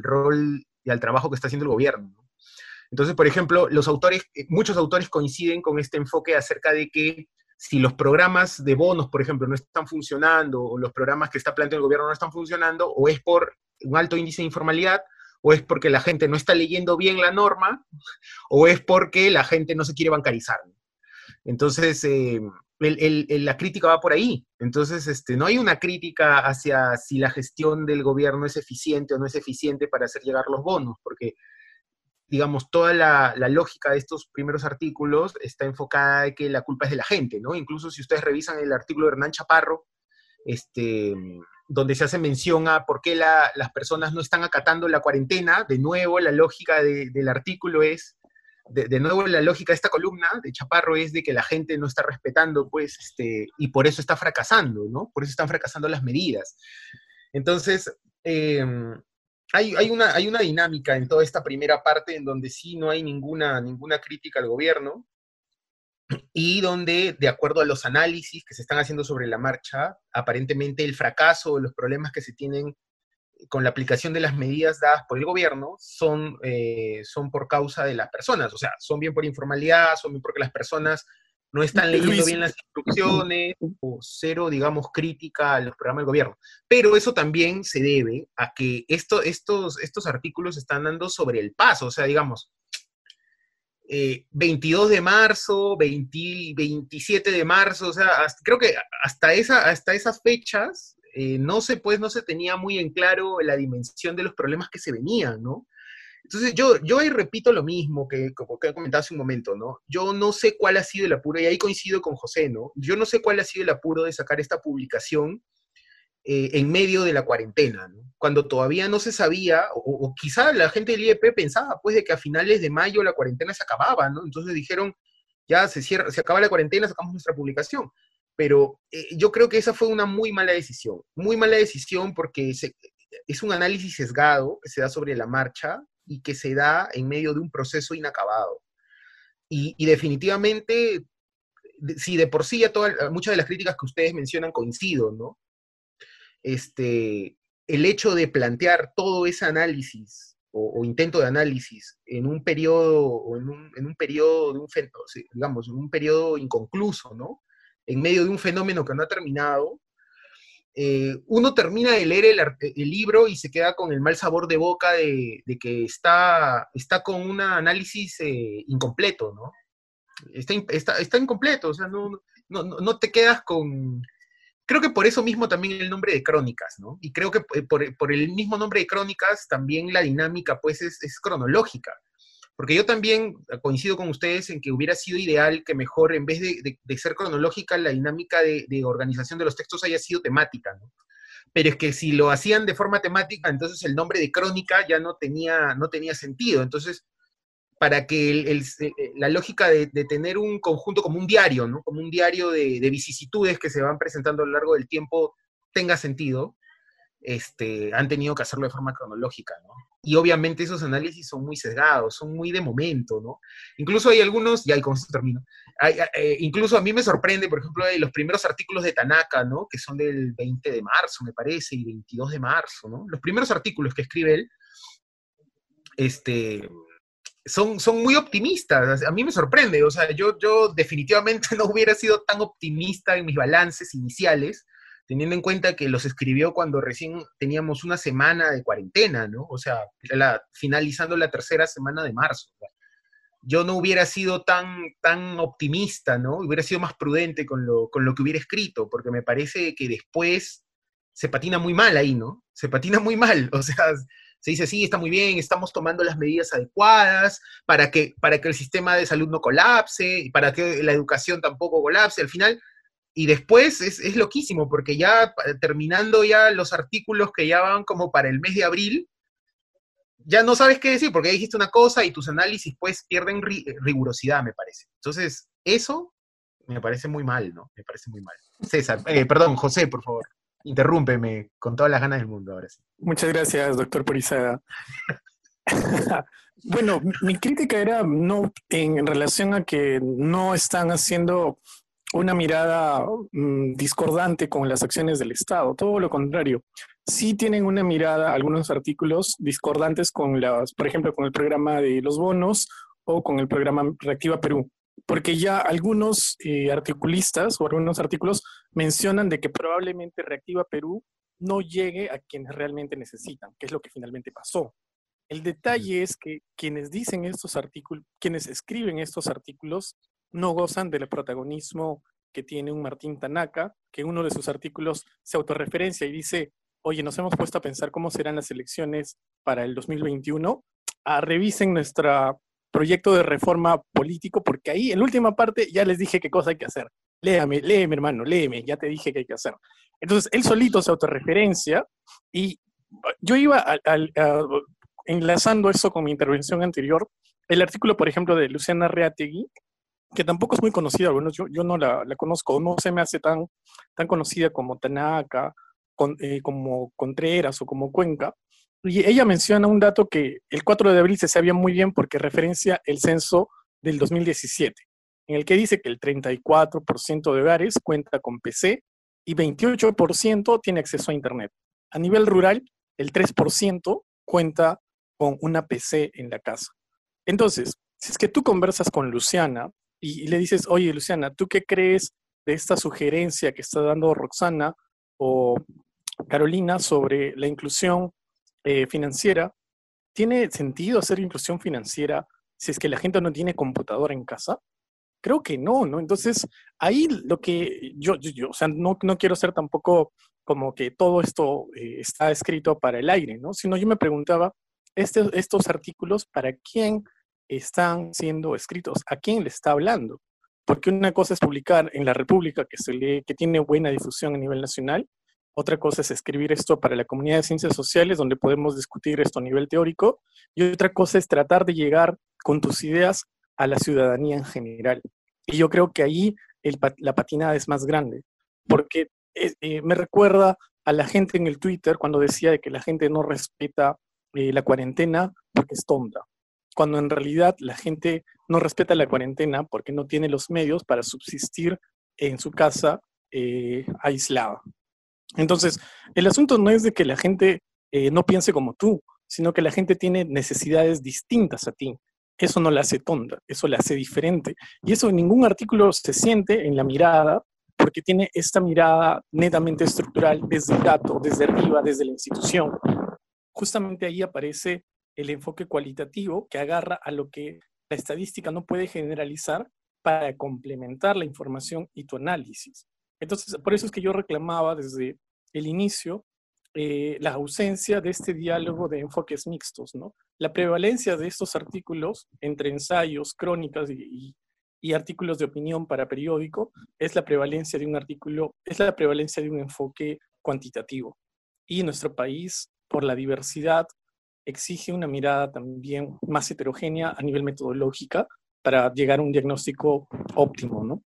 rol y al trabajo que está haciendo el gobierno. Entonces, por ejemplo, los autores, eh, muchos autores coinciden con este enfoque acerca de que si los programas de bonos, por ejemplo, no están funcionando, o los programas que está planteando el gobierno no están funcionando, o es por un alto índice de informalidad, o es porque la gente no está leyendo bien la norma, o es porque la gente no se quiere bancarizar. Entonces, eh, la crítica va por ahí. Entonces, este, no hay una crítica hacia si la gestión del gobierno es eficiente o no es eficiente para hacer llegar los bonos, porque, digamos, toda la, lógica de estos primeros artículos está enfocada en que la culpa es de la gente, ¿no? Incluso si ustedes revisan el artículo de Hernán Chaparro, este, donde se hace mención a por qué las personas no están acatando la cuarentena. De nuevo, la lógica del artículo es, de, nuevo, la lógica de esta columna de Chaparro es de que la gente no está respetando, pues, este, y por eso está fracasando, ¿no? Por eso están fracasando las medidas. Entonces, em, hay, hay, una, hay una dinámica en toda esta primera parte en donde sí no hay ninguna, ninguna crítica al gobierno, y donde, de acuerdo a los análisis que se están haciendo sobre la marcha, aparentemente el fracaso los problemas que se tienen con la aplicación de las medidas dadas por el gobierno son, eh, son por causa de las personas, o sea, son bien por informalidad, son bien porque las personas no están leyendo bien las instrucciones o cero, digamos, crítica a los programas del gobierno. Pero eso también se debe a que esto, estos, estos artículos están dando sobre el paso, o sea, digamos, 22 eh, de marzo, 27 de marzo, o sea, creo que hasta, esa, hasta esas fechas eh, no, se, pues, no se tenía muy en claro la dimensión de los problemas que se venían, ¿no? Entonces yo, yo ahí repito lo mismo que, que he comentado hace un momento, ¿no? Yo no sé cuál ha sido el apuro, y ahí coincido con José, ¿no? Yo no sé cuál ha sido el apuro de sacar esta publicación eh, en medio de la cuarentena, ¿no? cuando todavía no se sabía, o, quizá la gente del IEP pensaba pues de que a finales de mayo la cuarentena se acababa, ¿no? Entonces dijeron, ya se, cierra, se acaba la cuarentena, sacamos nuestra publicación. Pero eh, yo creo que esa fue una muy mala decisión, muy mala decisión porque es un análisis sesgado que se da sobre la marcha y que se da en medio de un proceso inacabado. Y, y definitivamente, si de por sí a todas, muchas de las críticas que ustedes mencionan coincido, ¿no? Este, el hecho de plantear todo ese análisis o, intento de análisis en un periodo o en un, en un periodo de un digamos, en un periodo inconcluso, ¿no? en medio de un fenómeno que no ha terminado, eh, uno termina de leer el, libro y se queda con el mal sabor de boca de, que está, está con un análisis eh, incompleto, ¿no? Está, está, incompleto, o sea, no, no, no, te quedas con... Creo que por eso mismo también el nombre de Crónicas, ¿no? Y creo que por, por el mismo nombre de Crónicas también la dinámica, pues, es, es cronológica. Porque yo también coincido con ustedes en que hubiera sido ideal que mejor, en vez de, ser cronológica, la dinámica de, organización de los textos haya sido temática, ¿no? Pero es que si lo hacían de forma temática, entonces el nombre de crónica ya no tenía, no tenía sentido. Entonces, para que la lógica de, tener un conjunto como un diario, ¿no? Como un diario de, vicisitudes que se van presentando a lo largo del tiempo tenga sentido, este, han tenido que hacerlo de forma cronológica, ¿no? Y obviamente esos análisis son muy sesgados, son muy de momento, ¿no? Incluso hay algunos, y con esto termino, eh, incluso a mí me sorprende, por ejemplo, los primeros artículos de Tanaka, ¿no? Que son del 20 de marzo, me parece, y 22 de marzo, ¿no? Los primeros artículos que escribe él, este, son, son muy optimistas. A mí me sorprende, o sea, yo, yo definitivamente no hubiera sido tan optimista en mis balances iniciales teniendo en cuenta que los escribió cuando recién teníamos una semana de cuarentena, ¿no? O sea, finalizando la tercera semana de marzo. Yo no hubiera sido tan, tan optimista, ¿no? Hubiera sido más prudente con lo, con lo que hubiera escrito, porque me parece que después se patina muy mal ahí, ¿no? Se patina muy mal, o sea, se dice, sí, está muy bien, estamos tomando las medidas adecuadas para que, para que el sistema de salud no colapse, y para que la educación tampoco colapse. Al final, y después es, loquísimo, porque ya terminando ya los artículos que ya van como para el mes de abril, ya no sabes qué decir, porque dijiste una cosa y tus análisis pues pierden rigurosidad, me parece. Entonces, eso me parece muy mal, ¿no? Me parece muy mal. César, eh, perdón, José, por favor, interrúmpeme con todas las ganas del mundo ahora sí. Muchas gracias, doctor Porizaga. bueno, mi crítica era no en relación a que no están haciendo una mirada mm, discordante con las acciones del Estado, todo lo contrario. Sí tienen una mirada, algunos artículos discordantes con las, por ejemplo, con el programa de los bonos o con el programa Reactiva Perú, porque ya algunos eh, articulistas o algunos artículos mencionan de que probablemente Reactiva Perú no llegue a quienes realmente necesitan, que es lo que finalmente pasó. El detalle es que quienes dicen estos artículos, quienes escriben estos artículos, no gozan del protagonismo que tiene un Martín Tanaka, que en uno de sus artículos se autorreferencia y dice, oye, nos hemos puesto a pensar cómo serán las elecciones para el 2021, a, revisen nuestro proyecto de reforma político, porque ahí en la última parte ya les dije qué cosa hay que hacer. Léame, léeme hermano, léeme, ya te dije qué hay que hacer. Entonces, él solito se autorreferencia y yo iba enlazando eso con mi intervención anterior, el artículo, por ejemplo, de Luciana Reategui, que tampoco es muy conocida, bueno, yo, yo no la, la, conozco, no se me hace tan, tan conocida como Tanaka, eh, como Contreras o como Cuenca. Y ella menciona un dato que el 4 de abril se sabía muy bien porque referencia el censo del 2017, en el que dice que el 34% de hogares cuenta con PC y 28% tiene acceso a Internet. A nivel rural, el 3% cuenta con una PC en la casa. Entonces, si es que tú conversas con Luciana, y, le dices, oye, Luciana, ¿tú qué crees de esta sugerencia que está dando Roxana o Carolina sobre la inclusión eh, financiera? ¿Tiene sentido hacer inclusión financiera si es que la gente no tiene computadora en casa? Creo que no, ¿no? Entonces, ahí lo que yo, o sea, no, no, quiero ser tampoco como que todo esto eh, está escrito para el aire, ¿no? Sino yo me preguntaba, este, estos artículos, ¿para quién están siendo escritos, a quién le está hablando. Porque una cosa es publicar en la República, que, se lee, que tiene buena difusión a nivel nacional, otra cosa es escribir esto para la comunidad de ciencias sociales, donde podemos discutir esto a nivel teórico, y otra cosa es tratar de llegar con tus ideas a la ciudadanía en general. Y yo creo que ahí la patinada es más grande, porque eh, eh, me recuerda a la gente en el Twitter cuando decía de que la gente no respeta eh, la cuarentena porque es tonta cuando en realidad la gente no respeta la cuarentena porque no tiene los medios para subsistir en su casa eh, aislada. Entonces, el asunto no es de que la gente eh, no piense como tú, sino que la gente tiene necesidades distintas a ti. Eso no la hace tonta, eso la hace diferente. Y eso en ningún artículo se siente en la mirada porque tiene esta mirada netamente estructural desde el dato, desde arriba, desde la institución. Justamente ahí aparece el enfoque cualitativo que agarra a lo que la estadística no puede generalizar para complementar la información y tu análisis. Entonces, por eso es que yo reclamaba desde el inicio eh, la ausencia de este diálogo de enfoques mixtos, ¿no? La prevalencia de estos artículos entre ensayos, crónicas y, y, artículos de opinión para periódico es la prevalencia de un artículo, es la prevalencia de un enfoque cuantitativo. Y nuestro país, por la diversidad, exige una mirada también más heterogénea a nivel metodológica para llegar a un diagnóstico óptimo, ¿no?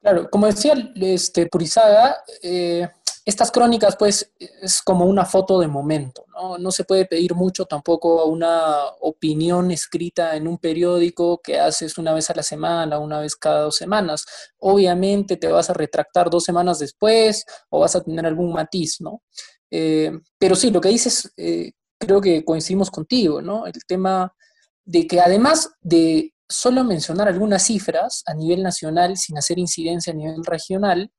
Claro, como decía este, Purizaga, eh, estas crónicas, pues, es como una foto de momento, ¿no? No se puede pedir mucho tampoco a una opinión escrita en un periódico que haces una vez a la semana, una vez cada dos semanas. Obviamente te vas a retractar dos semanas después o vas a tener algún matiz, ¿no? Eh, pero sí, lo que dices, eh, creo que coincidimos contigo, ¿no? El tema de que además de solo mencionar algunas cifras a nivel nacional sin hacer incidencia a nivel regional,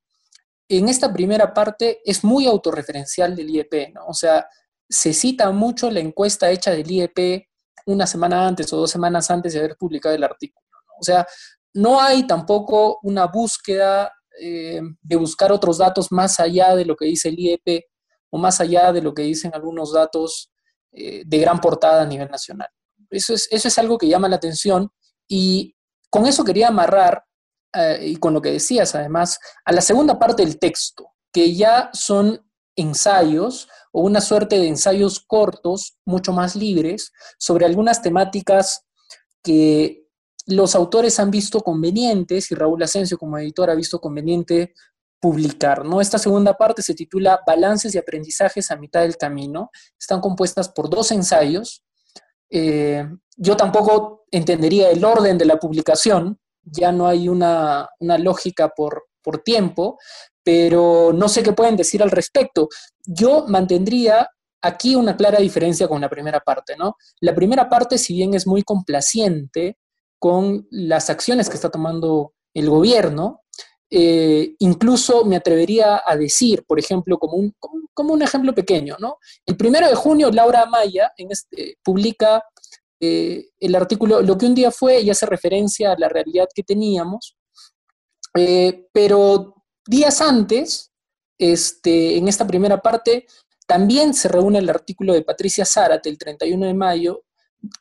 en esta primera parte es muy autorreferencial del IEP, ¿no? O sea, se cita mucho la encuesta hecha del IEP una semana antes o dos semanas antes de haber publicado el artículo. ¿no? O sea, no hay tampoco una búsqueda eh, de buscar otros datos más allá de lo que dice el IEP o más allá de lo que dicen algunos datos eh, de gran portada a nivel nacional. Eso es, eso es algo que llama la atención y con eso quería amarrar eh, y con lo que decías además, a la segunda parte del texto, que ya son ensayos o una suerte de ensayos cortos, mucho más libres, sobre algunas temáticas que los autores han visto convenientes y Raúl Asensio como editor ha visto conveniente publicar. ¿no? Esta segunda parte se titula Balances y aprendizajes a mitad del camino. Están compuestas por dos ensayos. Eh, yo tampoco entendería el orden de la publicación, ya no hay una, lógica por, por tiempo, pero no sé qué pueden decir al respecto. Yo mantendría aquí una clara diferencia con la primera parte, ¿no? La primera parte, si bien es muy complaciente con las acciones que está tomando el gobierno, eh, incluso me atrevería a decir, por ejemplo, como un, como un ejemplo pequeño, ¿no? El primero de junio, Laura Amaya en este, publica eh, el artículo Lo que un día fue y hace referencia a la realidad que teníamos, eh, pero días antes, este, en esta primera parte, también se reúne el artículo de Patricia Zárate el 31 de mayo,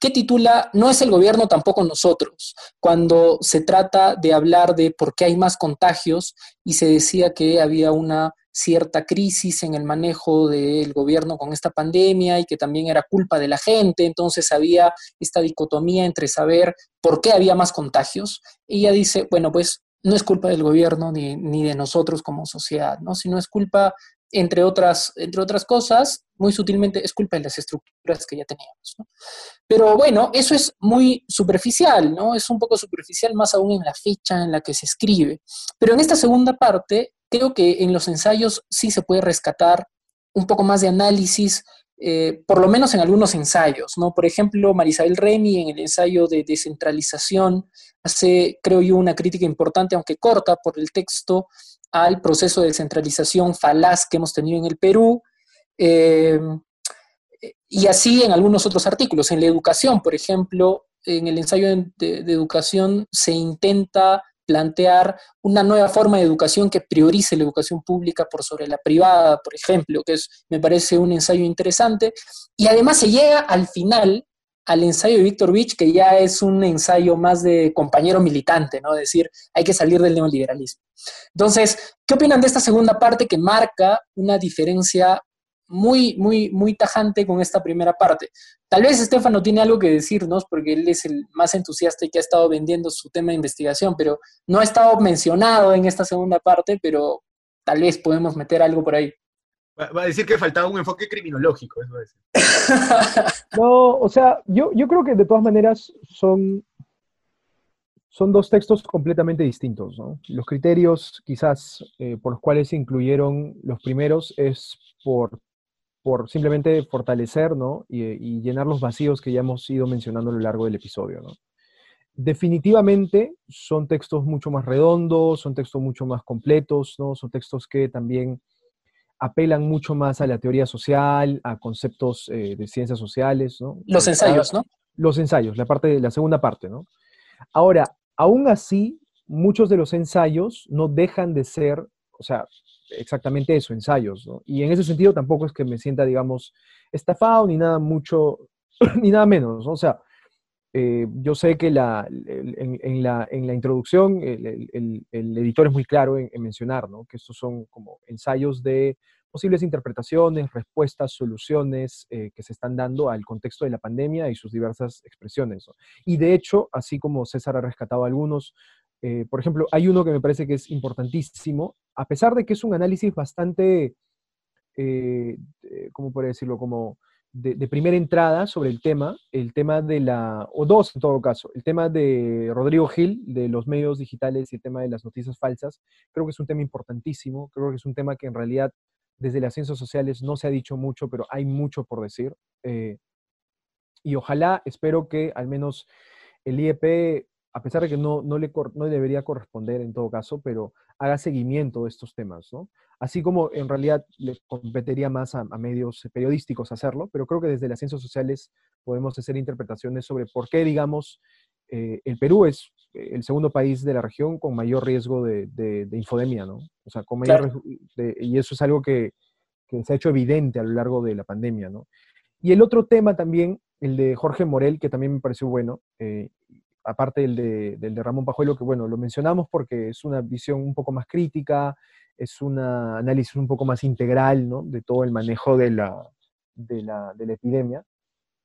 que titula No es el gobierno, tampoco nosotros, cuando se trata de hablar de por qué hay más contagios y se decía que había una cierta crisis en el manejo del gobierno con esta pandemia y que también era culpa de la gente, entonces había esta dicotomía entre saber por qué había más contagios. Ella dice, bueno, pues no es culpa del gobierno ni, ni de nosotros como sociedad, ¿no? sino es culpa, entre otras, entre otras cosas, muy sutilmente, es culpa de las estructuras que ya teníamos. Pero bueno, eso es muy superficial, ¿no? Es un poco superficial más aún en la fecha en la que se escribe. Pero en esta segunda parte, creo que en los ensayos sí se puede rescatar un poco más de análisis, eh, por lo menos en algunos ensayos, ¿no? Por ejemplo, Marisabel Remy en el ensayo de descentralización hace, creo yo, una crítica importante, aunque corta, por el texto al proceso de descentralización falaz que hemos tenido en el Perú. Eh, y así en algunos otros artículos. En la educación, por ejemplo, en el ensayo de educación se intenta plantear una nueva forma de educación que priorice la educación pública por sobre la privada, por ejemplo, que es, me parece un ensayo interesante. Y además se llega al final al ensayo de Víctor Vich, que ya es un ensayo más de compañero militante, ¿no? Es decir, hay que salir del neoliberalismo. Entonces, ¿qué opinan de esta segunda parte que marca una diferencia muy, muy, muy tajante con esta primera parte. Tal vez Estefano tiene algo que decirnos porque él es el más entusiasta y que ha estado vendiendo su tema de investigación, pero no ha estado mencionado en esta segunda parte, pero tal vez podemos meter algo por ahí. Va a decir que faltaba un enfoque criminológico, eso decir. no, o sea, yo, yo creo que de todas maneras son, son dos textos completamente distintos. ¿no? Los criterios quizás eh, por los cuales se incluyeron los primeros es por por simplemente fortalecer ¿no? y, llenar los vacíos que ya hemos ido mencionando a lo largo del episodio. ¿no? definitivamente son textos mucho más redondos, son textos mucho más completos, ¿no? Son textos que también apelan mucho más a la teoría social, a conceptos eh, de ciencias sociales, ¿no? Los ensayos, ¿no? Los ensayos, la, parte, la segunda parte, ¿no? Ahora, aún así, muchos de los ensayos no dejan de ser, o sea, exactamente eso, ensayos. Y en ese sentido tampoco es que me sienta, digamos, estafado ni nada mucho, ni nada menos, ¿no? O sea, eh, yo sé que la, en, la, en, la, introducción el, el, editor es muy claro en, mencionar ¿no? que estos son como ensayos de posibles interpretaciones, respuestas, soluciones eh, que se están dando al contexto de la pandemia y sus diversas expresiones. Y de hecho, así como César ha rescatado algunos, eh, por ejemplo, hay uno que me parece que es importantísimo, a pesar de que es un análisis bastante, ¿cómo podría decirlo? Como de, primera entrada sobre el tema, el tema de la, o dos en todo caso, el tema de Rodrigo Gil, de los medios digitales y el tema de las noticias falsas, creo que es un tema importantísimo, creo que es un tema que en realidad desde las ciencias sociales no se ha dicho mucho, pero hay mucho por decir. Eh, y ojalá, espero que al menos el IEP, a pesar de que no, no, le, no debería corresponder en todo caso, pero haga seguimiento de estos temas, ¿no? Así como en realidad le competiría más a, medios periodísticos hacerlo, pero creo que desde las ciencias sociales podemos hacer interpretaciones sobre por qué, digamos, eh, el Perú es eh, el segundo país de la región con mayor riesgo de, infodemia, ¿no? O sea, con mayor y eso es algo que, se ha hecho evidente a lo largo de la pandemia, ¿no? Y el otro tema también, el de Jorge Morel, que también me pareció bueno, eh, aparte del de, de Ramón Pajuelo, que bueno, lo mencionamos porque es una visión un poco más crítica, es un análisis un poco más integral ¿no? de todo el manejo de la, de la, de la epidemia.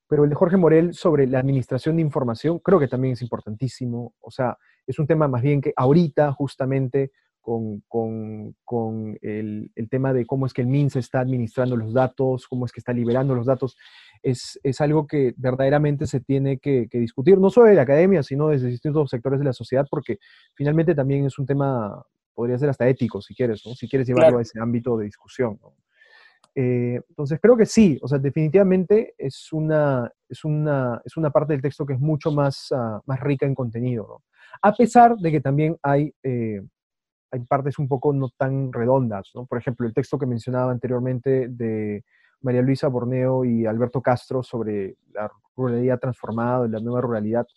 Pero el de Jorge Morel sobre la administración de información creo que también es importantísimo. O sea, es un tema más bien que ahorita justamente con, con, con el, el, tema de cómo es que el MINSA está administrando los datos, cómo es que está liberando los datos, es, es algo que verdaderamente se tiene que, que, discutir, no solo de la academia, sino desde distintos sectores de la sociedad, porque finalmente también es un tema podría ser hasta ético si quieres, ¿no? Si quieres llevarlo a ese ámbito de discusión, eh, entonces creo que sí, o sea, definitivamente es una, es una, es una parte del texto que es mucho más, ah, más rica en contenido, ¿no? A pesar de que también hay, eh, hay partes un poco no tan redondas, ¿no? Por ejemplo, el texto que mencionaba anteriormente de María Luisa Borneo y Alberto Castro sobre la ruralidad transformada, la nueva ruralidad,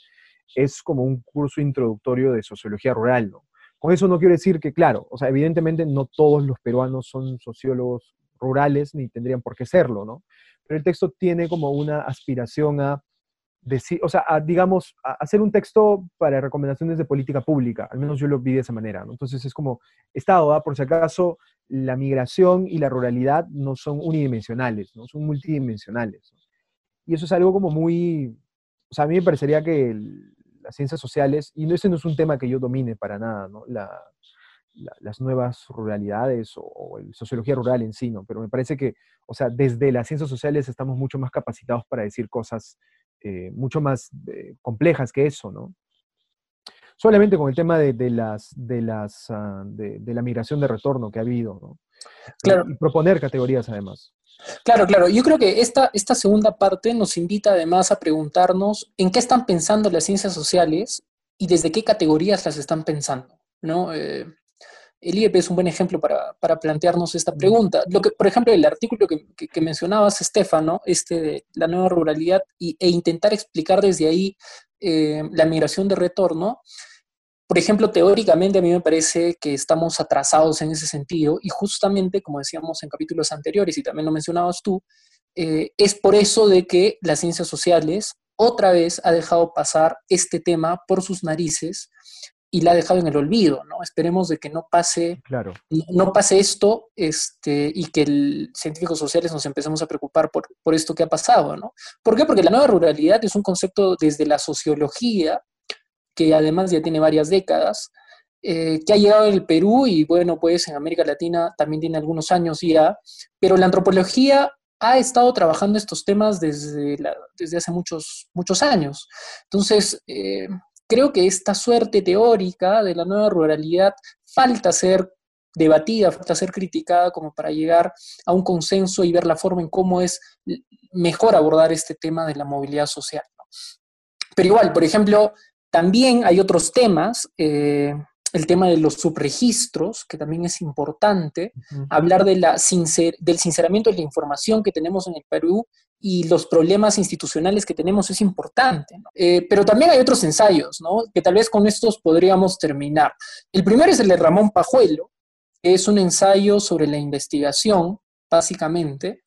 es como un curso introductorio de sociología rural. Con eso no quiero decir que, claro, o sea, evidentemente no todos los peruanos son sociólogos rurales ni tendrían por qué serlo, ¿no? Pero el texto tiene como una aspiración a decir, o sea, a, digamos, a hacer un texto para recomendaciones de política pública, al menos yo lo vi de esa manera, ¿no? Entonces es como, Estado, por si acaso, la migración y la ruralidad no son unidimensionales, ¿no? Son multidimensionales. Y eso es algo como muy, o sea, a mí me parecería que el, las ciencias sociales, y ese no es un tema que yo domine para nada, ¿no? las nuevas ruralidades o, la sociología rural en sí, ¿no? Pero me parece que, o sea, desde las ciencias sociales estamos mucho más capacitados para decir cosas eh, mucho más eh, complejas que eso, ¿no? Solamente con el tema de, las, de, las, ah, de, la migración de retorno que ha habido, ¿no? Claro. Y proponer categorías además. Claro, claro. Yo creo que esta, esta segunda parte nos invita además a preguntarnos en qué están pensando las ciencias sociales y desde qué categorías las están pensando. ¿no? Eh, el IEP es un buen ejemplo para, plantearnos esta pregunta. Lo que, por ejemplo, el artículo que, que, mencionabas, Estefano, este de la nueva ruralidad, y, e intentar explicar desde ahí eh, la migración de retorno, por ejemplo, teóricamente a mí me parece que estamos atrasados en ese sentido y justamente, como decíamos en capítulos anteriores y también lo mencionabas tú, eh, es por eso de que las ciencias sociales otra vez ha dejado pasar este tema por sus narices y la ha dejado en el olvido, ¿no? Esperemos de que no pase, claro. no, pase esto este, y que el científicos sociales nos empecemos a preocupar por, por esto que ha pasado, ¿no? ¿Por qué? Porque la nueva ruralidad es un concepto desde la sociología que además ya tiene varias décadas, eh, que ha llegado al Perú y bueno, pues en América Latina también tiene algunos años ya, pero la antropología ha estado trabajando estos temas desde, desde hace muchos, muchos años. Entonces, eh, creo que esta suerte teórica de la nueva ruralidad falta ser debatida, falta ser criticada como para llegar a un consenso y ver la forma en cómo es mejor abordar este tema de la movilidad social. Pero igual, por ejemplo, También hay otros temas, eh, el tema de los subregistros, que también es importante, hablar de la del sinceramiento de la información que tenemos en el Perú y los problemas institucionales que tenemos es importante. Eh, pero también hay otros ensayos, que tal vez con estos podríamos terminar. El primero es el de Ramón Pajuelo, que es un ensayo sobre la investigación, básicamente,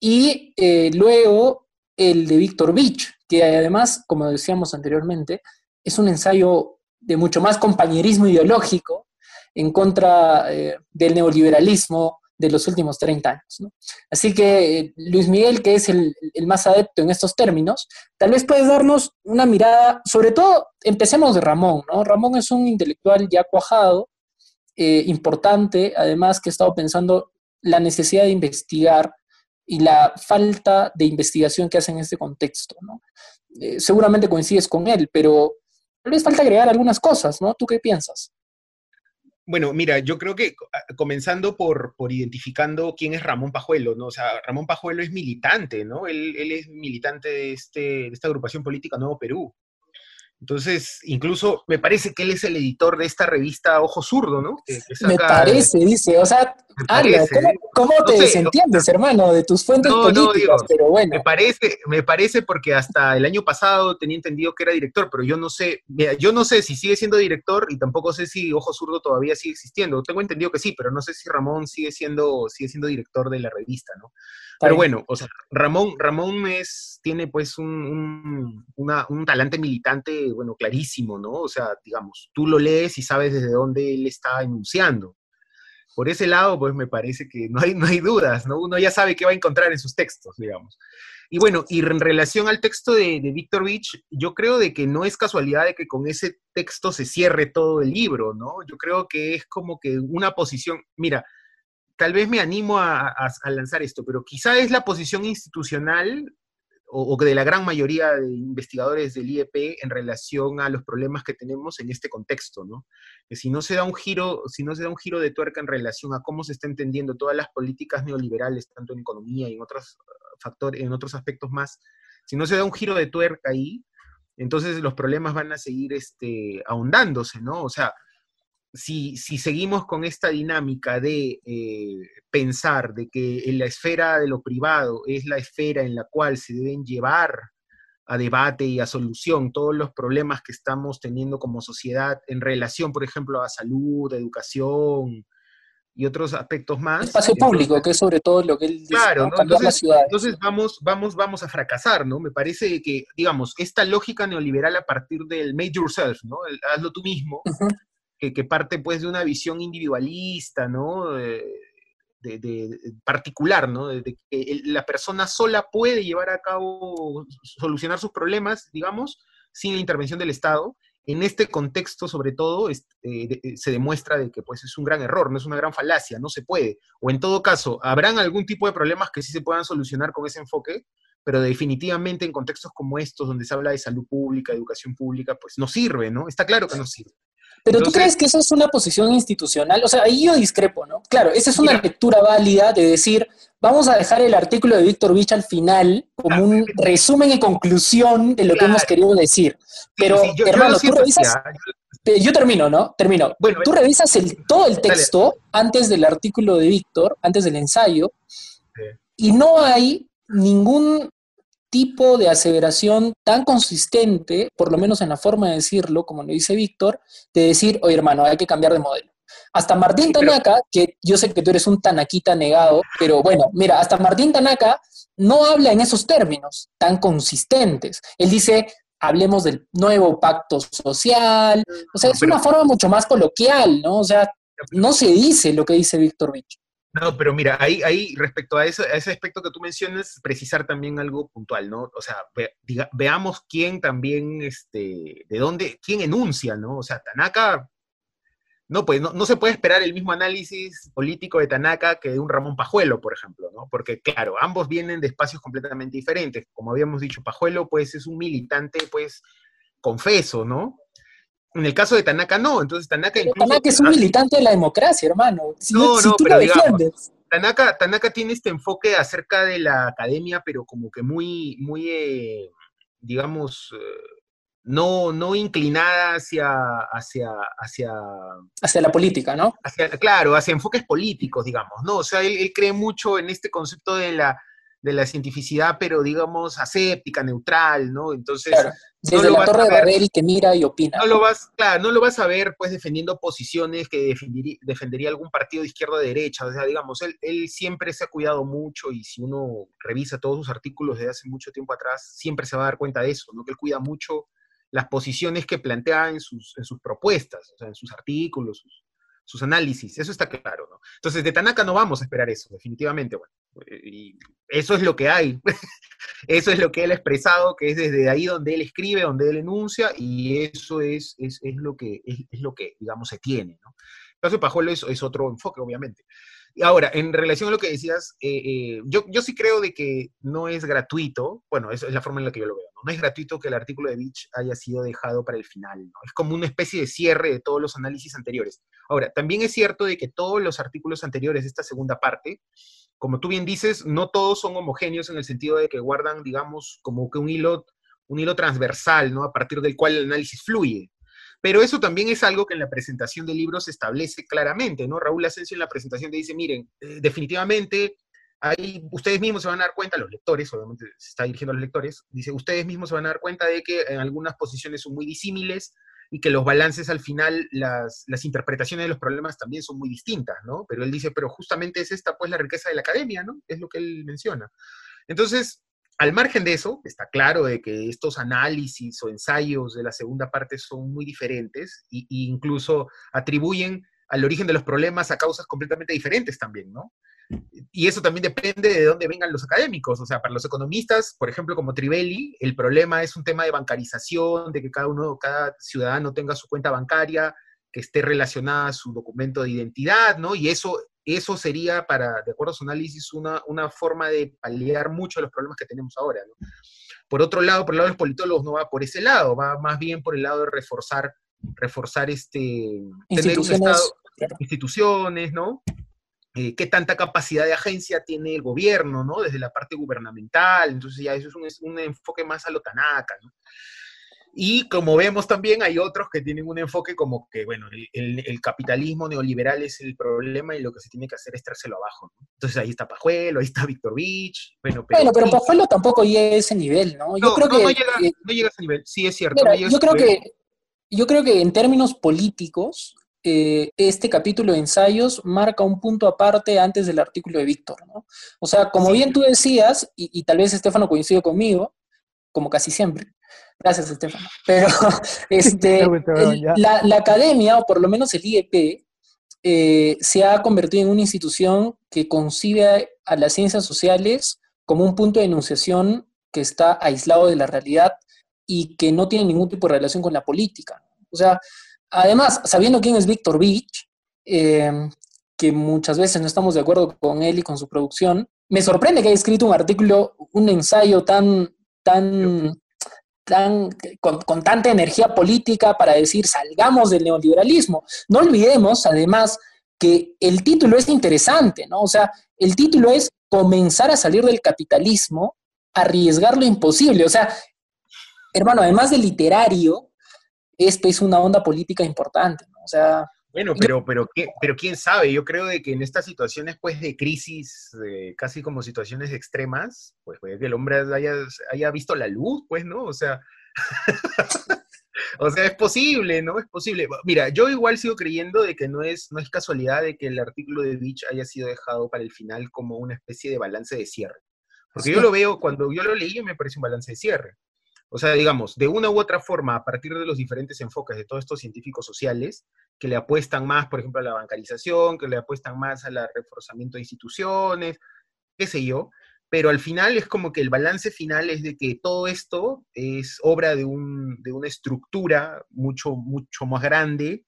y eh, luego el de Víctor Beach, que además, como decíamos anteriormente, es un ensayo de mucho más compañerismo ideológico en contra eh, del neoliberalismo de los últimos 30 años. Así que eh, Luis Miguel, que es el, más adepto en estos términos, tal vez puedes darnos una mirada, sobre todo, empecemos de Ramón. Ramón es un intelectual ya cuajado, eh, importante, además que ha estado pensando la necesidad de investigar y la falta de investigación que hace en este contexto, ¿no? seguramente coincides con él, pero les falta agregar algunas cosas, ¿no? ¿Tú qué piensas? Bueno, mira, yo creo que ah, comenzando por, por, identificando quién es Ramón Pajuelo, ¿no? O sea, Ramón Pajuelo es militante, ¿no? Él, él es militante de, este, de esta agrupación política Nuevo Perú. Entonces, incluso me parece que él es el editor de esta revista Ojo Zurdo, ¿no? me parece, dice, o sea, ¿cómo, te desentiendes, hermano, de tus fuentes políticas? pero bueno. Me parece, me parece porque hasta el año pasado tenía entendido que era director, pero yo no sé, yo no sé si sigue siendo director y tampoco sé si Ojo Zurdo todavía sigue existiendo. Tengo entendido que sí, pero no sé si Ramón sigue siendo, sigue siendo director de la revista, ¿no? Pero bueno, o sea, Ramón, Ramón es, tiene pues un, un, talante militante, bueno, clarísimo, ¿no? O sea, digamos, tú lo lees y sabes desde dónde él está enunciando. Por ese lado, pues me parece que no hay, no hay dudas, ¿no? Uno ya sabe qué va a encontrar en sus textos, digamos. Y bueno, y en relación al texto de, de Víctor Beach, yo creo de que no es casualidad de que con ese texto se cierre todo el libro, ¿no? Yo creo que es como que una posición, mira, tal vez me animo a, lanzar esto, pero quizá es la posición institucional o, de la gran mayoría de investigadores del IEP en relación a los problemas que tenemos en este contexto, ¿no? Que si no se da un giro, si no se da un giro de tuerca en relación a cómo se está entendiendo todas las políticas neoliberales, tanto en economía y en otros uh, factores, en otros aspectos más, si no se da un giro de tuerca ahí, entonces los problemas van a seguir este, ahondándose, ¿no? O sea, si, seguimos con esta dinámica de eh, pensar de que en la esfera de lo privado es la esfera en la cual se deben llevar a debate y a solución todos los problemas que estamos teniendo como sociedad en relación, por ejemplo, a salud, educación y otros aspectos más. Espacio público, que es sobre todo lo que él dice, claro, entonces, entonces, vamos, vamos, vamos a fracasar, ¿no? Me parece que, digamos, esta lógica neoliberal a partir del made yourself, ¿no? hazlo tú mismo, que, parte pues de una visión individualista, ¿no? De, particular, ¿no? De, que la persona sola puede llevar a cabo, solucionar sus problemas, digamos, sin la intervención del Estado. En este contexto, sobre todo, eh, eh, se demuestra de que pues, es un gran error, no es una gran falacia, no se puede. O en todo caso, habrán algún tipo de problemas que sí se puedan solucionar con ese enfoque, pero definitivamente en contextos como estos, donde se habla de salud pública, educación pública, pues no sirve, ¿no? Está claro que no sirve. Pero tú crees que eso es una posición institucional, o sea, ahí yo discrepo, ¿no? Claro, esa es una lectura válida de decir, vamos a dejar el artículo de Víctor Vich al final como un resumen y conclusión de lo que hemos querido decir. Pero, hermano, tú revisas... Yo termino, ¿no? Termino. Bueno, tú revisas el, todo el texto antes del artículo de Víctor, antes del ensayo, y no hay ningún tipo de aseveración tan consistente, por lo menos en la forma de decirlo, como lo dice Víctor, de decir, oye hermano, hay que cambiar de modelo. Hasta Martín Tanaka, que yo sé que tú eres un tanaquita negado, pero bueno, mira, hasta Martín Tanaka no habla en esos términos tan consistentes. Él dice, hablemos del nuevo pacto social, o sea, es una forma mucho más coloquial, ¿no? O sea, no se dice lo que dice Víctor Bicho. No, pero mira, ahí, ahí respecto a, eso, a ese aspecto que tú mencionas, precisar también algo puntual, ¿no? O sea, veamos quién también, este, de dónde, quién enuncia, ¿no? O sea, Tanaka, no, pues no, se puede esperar el mismo análisis político de Tanaka que de un Ramón Pajuelo, por ejemplo, ¿no? Porque, claro, ambos vienen de espacios completamente diferentes. Como habíamos dicho, Pajuelo, pues, es un militante, pues, confeso, ¿no? En el caso de Tanaka no, entonces Tanaka Tanaka es un militante de la democracia, hermano. no, no, pero digamos, Tanaka, Tanaka tiene este enfoque acerca de la academia, pero como que muy, muy, eh, digamos, eh, no, no inclinada hacia, hacia, hacia... Hacia la política, ¿no? claro, hacia enfoques políticos, digamos, ¿no? O sea, él, cree mucho en este concepto de la, de la cientificidad, pero digamos aséptica, neutral, ¿no? Entonces, desde la torre de Babel que mira y opina. No lo vas, claro, no lo vas a ver pues defendiendo posiciones que defendería, algún partido de izquierda o de derecha. O sea, digamos, él, él, siempre se ha cuidado mucho y si uno revisa todos sus artículos de hace mucho tiempo atrás, siempre se va a dar cuenta de eso, ¿no? Que él cuida mucho las posiciones que plantea en sus, en sus propuestas, o sea, en sus artículos, sus, sus análisis, eso está claro, ¿no? Entonces, de Tanaka no vamos a esperar eso, definitivamente, bueno, eso es lo que hay, eso es lo que él ha expresado, que es desde ahí donde él escribe, donde él enuncia, y eso es, es, es lo, que, es, lo que, digamos, se tiene, ¿no? De Pajuelo es, es otro enfoque, obviamente. Ahora, en relación a lo que decías, eh, eh, yo, yo sí creo de que no es gratuito, bueno, esa es la forma en la que yo lo veo, ¿no? No es gratuito que el artículo de Beach haya sido dejado para el final, ¿no? Es como una especie de cierre de todos los análisis anteriores. Ahora, también es cierto de que todos los artículos anteriores de esta segunda parte, como tú bien dices, no todos son homogéneos en el sentido de que guardan, digamos, como que un hilo, un hilo transversal, ¿no? A partir del cual el análisis fluye. Pero eso también es algo que en la presentación del libro se establece claramente, ¿no? Raúl Asensio en la presentación dice, miren, eh, definitivamente ahí ustedes mismos se van a dar cuenta, los lectores, obviamente se está dirigiendo a los lectores, dice, ustedes mismos se van a dar cuenta de que en algunas posiciones son muy disímiles y que los balances al final, las, las interpretaciones de los problemas también son muy distintas, ¿no? Pero él dice, pero justamente es esta pues la riqueza de la academia, ¿no? Es lo que él menciona. Entonces, al margen de eso, está claro de que estos análisis o ensayos de la segunda parte son muy diferentes e, incluso atribuyen al origen de los problemas a causas completamente diferentes también, ¿no? Y eso también depende de dónde vengan los académicos. O sea, para los economistas, por ejemplo, como Trivelli, el problema es un tema de bancarización, de que cada uno, cada ciudadano tenga su cuenta bancaria, que esté relacionada a su documento de identidad, ¿no? Y eso eso sería, para, de acuerdo a su análisis, una, una forma de paliar mucho los problemas que tenemos ahora. Por otro lado, por el lado de los politólogos no va por ese lado, va más bien por el lado de reforzar, reforzar este, tener un Estado, instituciones, ¿no? Eh, qué tanta capacidad de agencia tiene el gobierno, ¿no? Desde la parte gubernamental, entonces ya eso es un, un enfoque más a lo Tanaka, ¿no? Y como vemos también hay otros que tienen un enfoque como que, bueno, el, capitalismo neoliberal es el problema y lo que se tiene que hacer es trárselo abajo. ¿no? Entonces ahí está Pajuelo, ahí está Víctor Beach. Bueno, pero, bueno, pero Pajuelo tampoco llega a ese nivel, ¿no? Yo creo que, no llega, no llega, a ese nivel, sí es cierto. yo, creo que, yo creo que en términos políticos, eh, este capítulo de ensayos marca un punto aparte antes del artículo de Víctor, ¿no? O sea, como bien tú decías, y, y tal vez Estefano coincide conmigo, como casi siempre, Gracias, Estefano. Pero este, la, academia, o por lo menos el IEP, eh, se ha convertido en una institución que concibe a las ciencias sociales como un punto de enunciación que está aislado de la realidad y que no tiene ningún tipo de relación con la política. O sea, además, sabiendo quién es Víctor Beach, eh, que muchas veces no estamos de acuerdo con él y con su producción, me sorprende que haya escrito un artículo, un ensayo tan, tan con, tanta energía política para decir salgamos del neoliberalismo. No olvidemos, además, que el título es interesante, ¿no? O sea, el título es comenzar a salir del capitalismo, arriesgar lo imposible. O sea, hermano, además de literario, esto es una onda política importante, ¿no? O sea, bueno, pero, pero, pero quién sabe, yo creo de que en estas situaciones pues de crisis, casi como situaciones extremas, pues puede que el hombre haya, haya visto la luz, pues, ¿no? O sea, o sea, es posible, ¿no? Es posible. Mira, yo igual sigo creyendo de que no es, no es casualidad de que el artículo de Beach haya sido dejado para el final como una especie de balance de cierre. Porque yo lo veo, cuando yo lo leí, me parece un balance de cierre. O sea, digamos, de una u otra forma, a partir de los diferentes enfoques de todos estos científicos sociales, que le apuestan más, por ejemplo, a la bancarización, que le apuestan más al reforzamiento de instituciones, qué sé yo, pero al final es como que el balance final es de que todo esto es obra de, un, de una estructura mucho, mucho más grande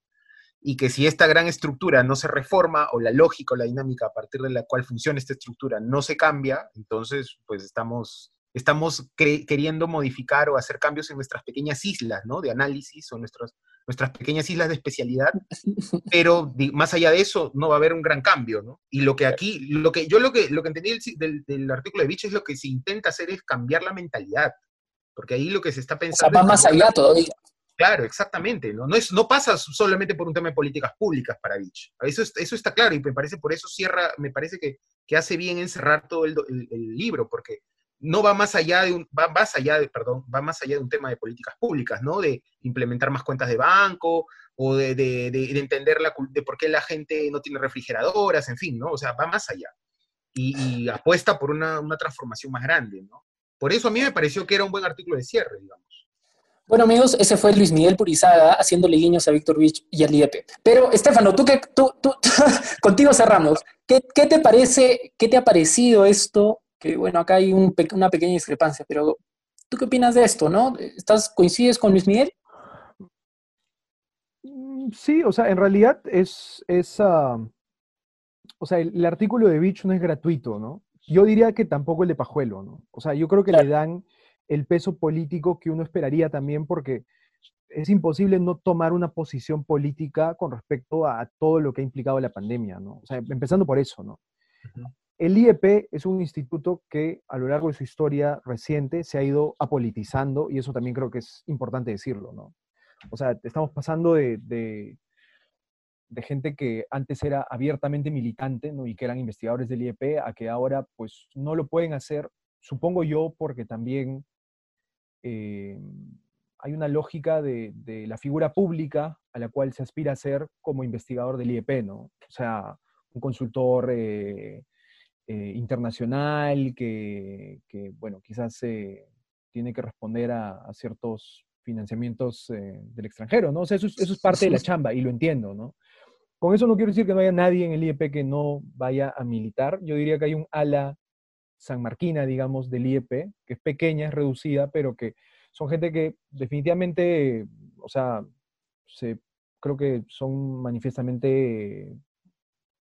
y que si esta gran estructura no se reforma o la lógica o la dinámica a partir de la cual funciona esta estructura no se cambia, entonces pues estamos estamos queriendo modificar o hacer cambios en nuestras pequeñas islas, ¿no? De análisis o nuestras, nuestras pequeñas islas de especialidad, pero más allá de eso no va a haber un gran cambio, ¿no? Y lo que aquí, lo que yo lo que, lo que entendí del, del, artículo de Beach es lo que se intenta hacer es cambiar la mentalidad. porque ahí lo que se está pensando... O sea, va más allá todavía. Claro, exactamente. ¿no? No, es, no pasa solamente por un tema de políticas públicas para Beach. Eso, eso está claro y me parece, por eso cierra, me parece que, que hace bien encerrar todo el, el, libro, porque no va más allá de un, va más allá de, perdón, va más allá de un tema de políticas públicas, ¿no? De implementar más cuentas de banco o de, de, de, entender la, de por qué la gente no tiene refrigeradoras, en fin, ¿no? O sea, va más allá. Y, y apuesta por una, una transformación más grande, ¿no? Por eso a mí me pareció que era un buen artículo de cierre, digamos. Bueno, amigos, ese fue Luis Miguel Purizaga haciéndole guiños a Víctor Vich y al IEP. Pero, Estefano, tú que tú, tú contigo cerramos. ¿Qué, ¿Qué, te parece, qué te ha parecido esto? Que bueno, acá hay un, una pequeña discrepancia, pero ¿tú qué opinas de esto, no? ¿Estás, coincides con Luis Miguel? Mm, sí, o sea, en realidad es, es uh, o sea, el, el, artículo de Vich no es gratuito, ¿no? Yo diría que tampoco el de Pajuelo, ¿no? O sea, yo creo que claro. le dan el peso político que uno esperaría también, porque es imposible no tomar una posición política con respecto a todo lo que ha implicado la pandemia, ¿no? O sea, empezando por eso, ¿no? Uh -huh. El IEP es un instituto que a lo largo de su historia reciente se ha ido apolitizando y eso también creo que es importante decirlo, ¿no? O sea, estamos pasando de, de, gente que antes era abiertamente militante, ¿no? Y que eran investigadores del IEP a que ahora pues no lo pueden hacer, supongo yo, porque también eh, hay una lógica de, de, la figura pública a la cual se aspira a ser como investigador del IEP, ¿no? O sea, un consultor eh, eh, internacional que, que, bueno, quizás tiene que responder a, a ciertos financiamientos del extranjero, ¿no? O sea, eso es, eso es parte de la chamba y lo entiendo, ¿no? Con eso no quiero decir que no haya nadie en el IEP que no vaya a militar. Yo diría que hay un ala sanmarquina, digamos, del IEP, que es pequeña, es reducida, pero que son gente que definitivamente, o sea, se, creo que son manifiestamente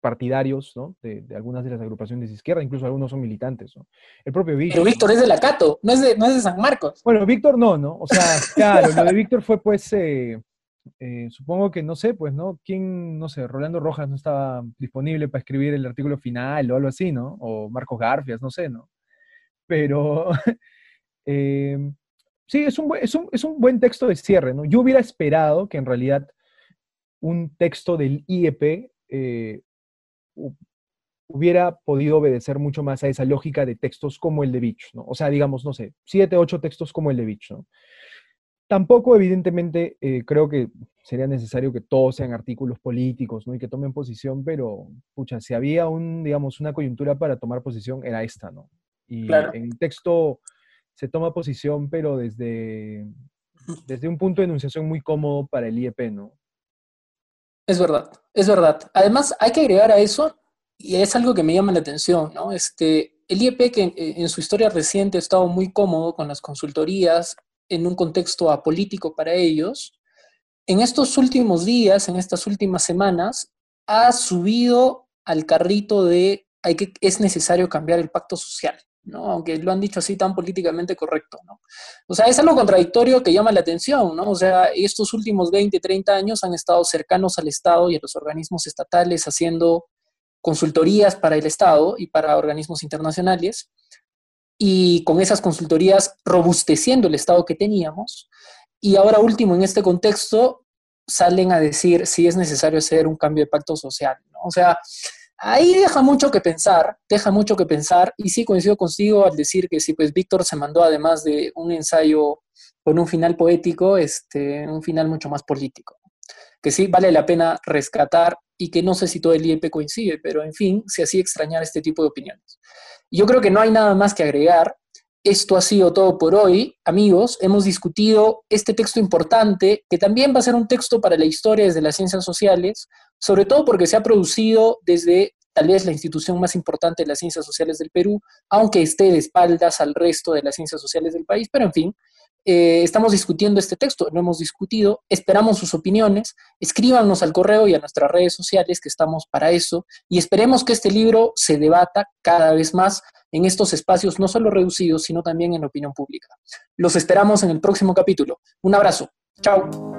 partidarios ¿no? de, de, algunas de las agrupaciones de izquierda, incluso algunos son militantes. ¿no? El propio Víctor. Pero Víctor es de la Cato, no es de, no es de San Marcos. Bueno, Víctor no, ¿no? O sea, claro, lo de Víctor fue pues, eh, eh, supongo que, no sé, pues, ¿no? ¿Quién, no sé, Rolando Rojas no estaba disponible para escribir el artículo final o algo así, ¿no? O Marcos Garfias, no sé, ¿no? Pero, eh, sí, es un, es, un, es un buen texto de cierre, ¿no? Yo hubiera esperado que en realidad un texto del IEP eh, hubiera podido obedecer mucho más a esa lógica de textos como el de Beach, ¿no? O sea, digamos, no sé, siete, ocho textos como el de Beach, ¿no? Tampoco, evidentemente, eh, creo que sería necesario que todos sean artículos políticos, ¿no? Y que tomen posición, pero, pucha, si había un, digamos, una coyuntura para tomar posición, era esta, ¿no? Y claro. en el texto se toma posición, pero desde, desde un punto de enunciación muy cómodo para el IEP, ¿no? Es verdad, es verdad. Además, hay que agregar a eso, y es algo que me llama la atención, ¿no? Este, el IEP, que en, en su historia reciente ha estado muy cómodo con las consultorías, en un contexto apolítico para ellos, en estos últimos días, en estas últimas semanas, ha subido al carrito de hay que, es necesario cambiar el pacto social, ¿no? aunque lo han dicho así tan políticamente correcto. ¿no? O sea, es algo contradictorio que llama la atención. ¿no? O sea, estos últimos 20, 30 años han estado cercanos al Estado y a los organismos estatales haciendo consultorías para el Estado y para organismos internacionales y con esas consultorías robusteciendo el estado que teníamos. Y ahora último, en este contexto, salen a decir si es necesario hacer un cambio de pacto social. ¿no? O sea, ahí deja mucho que pensar, deja mucho que pensar, y sí coincido contigo al decir que sí, pues Víctor se mandó además de un ensayo con un final poético, este, un final mucho más político, que sí vale la pena rescatar y que no sé si todo el IEP coincide, pero en fin, si así extrañar este tipo de opiniones. Yo creo que no hay nada más que agregar. Esto ha sido todo por hoy, amigos. Hemos discutido este texto importante, que también va a ser un texto para la historia desde las ciencias sociales, sobre todo porque se ha producido desde tal vez la institución más importante de las ciencias sociales del Perú, aunque esté de espaldas al resto de las ciencias sociales del país, pero en fin, eh, estamos discutiendo este texto, lo hemos discutido, esperamos sus opiniones, escríbanos al correo y a nuestras redes sociales, que estamos para eso, y esperemos que este libro se debata cada vez más en estos espacios, no solo reducidos, sino también en la opinión pública. Los esperamos en el próximo capítulo. Un abrazo. Chao.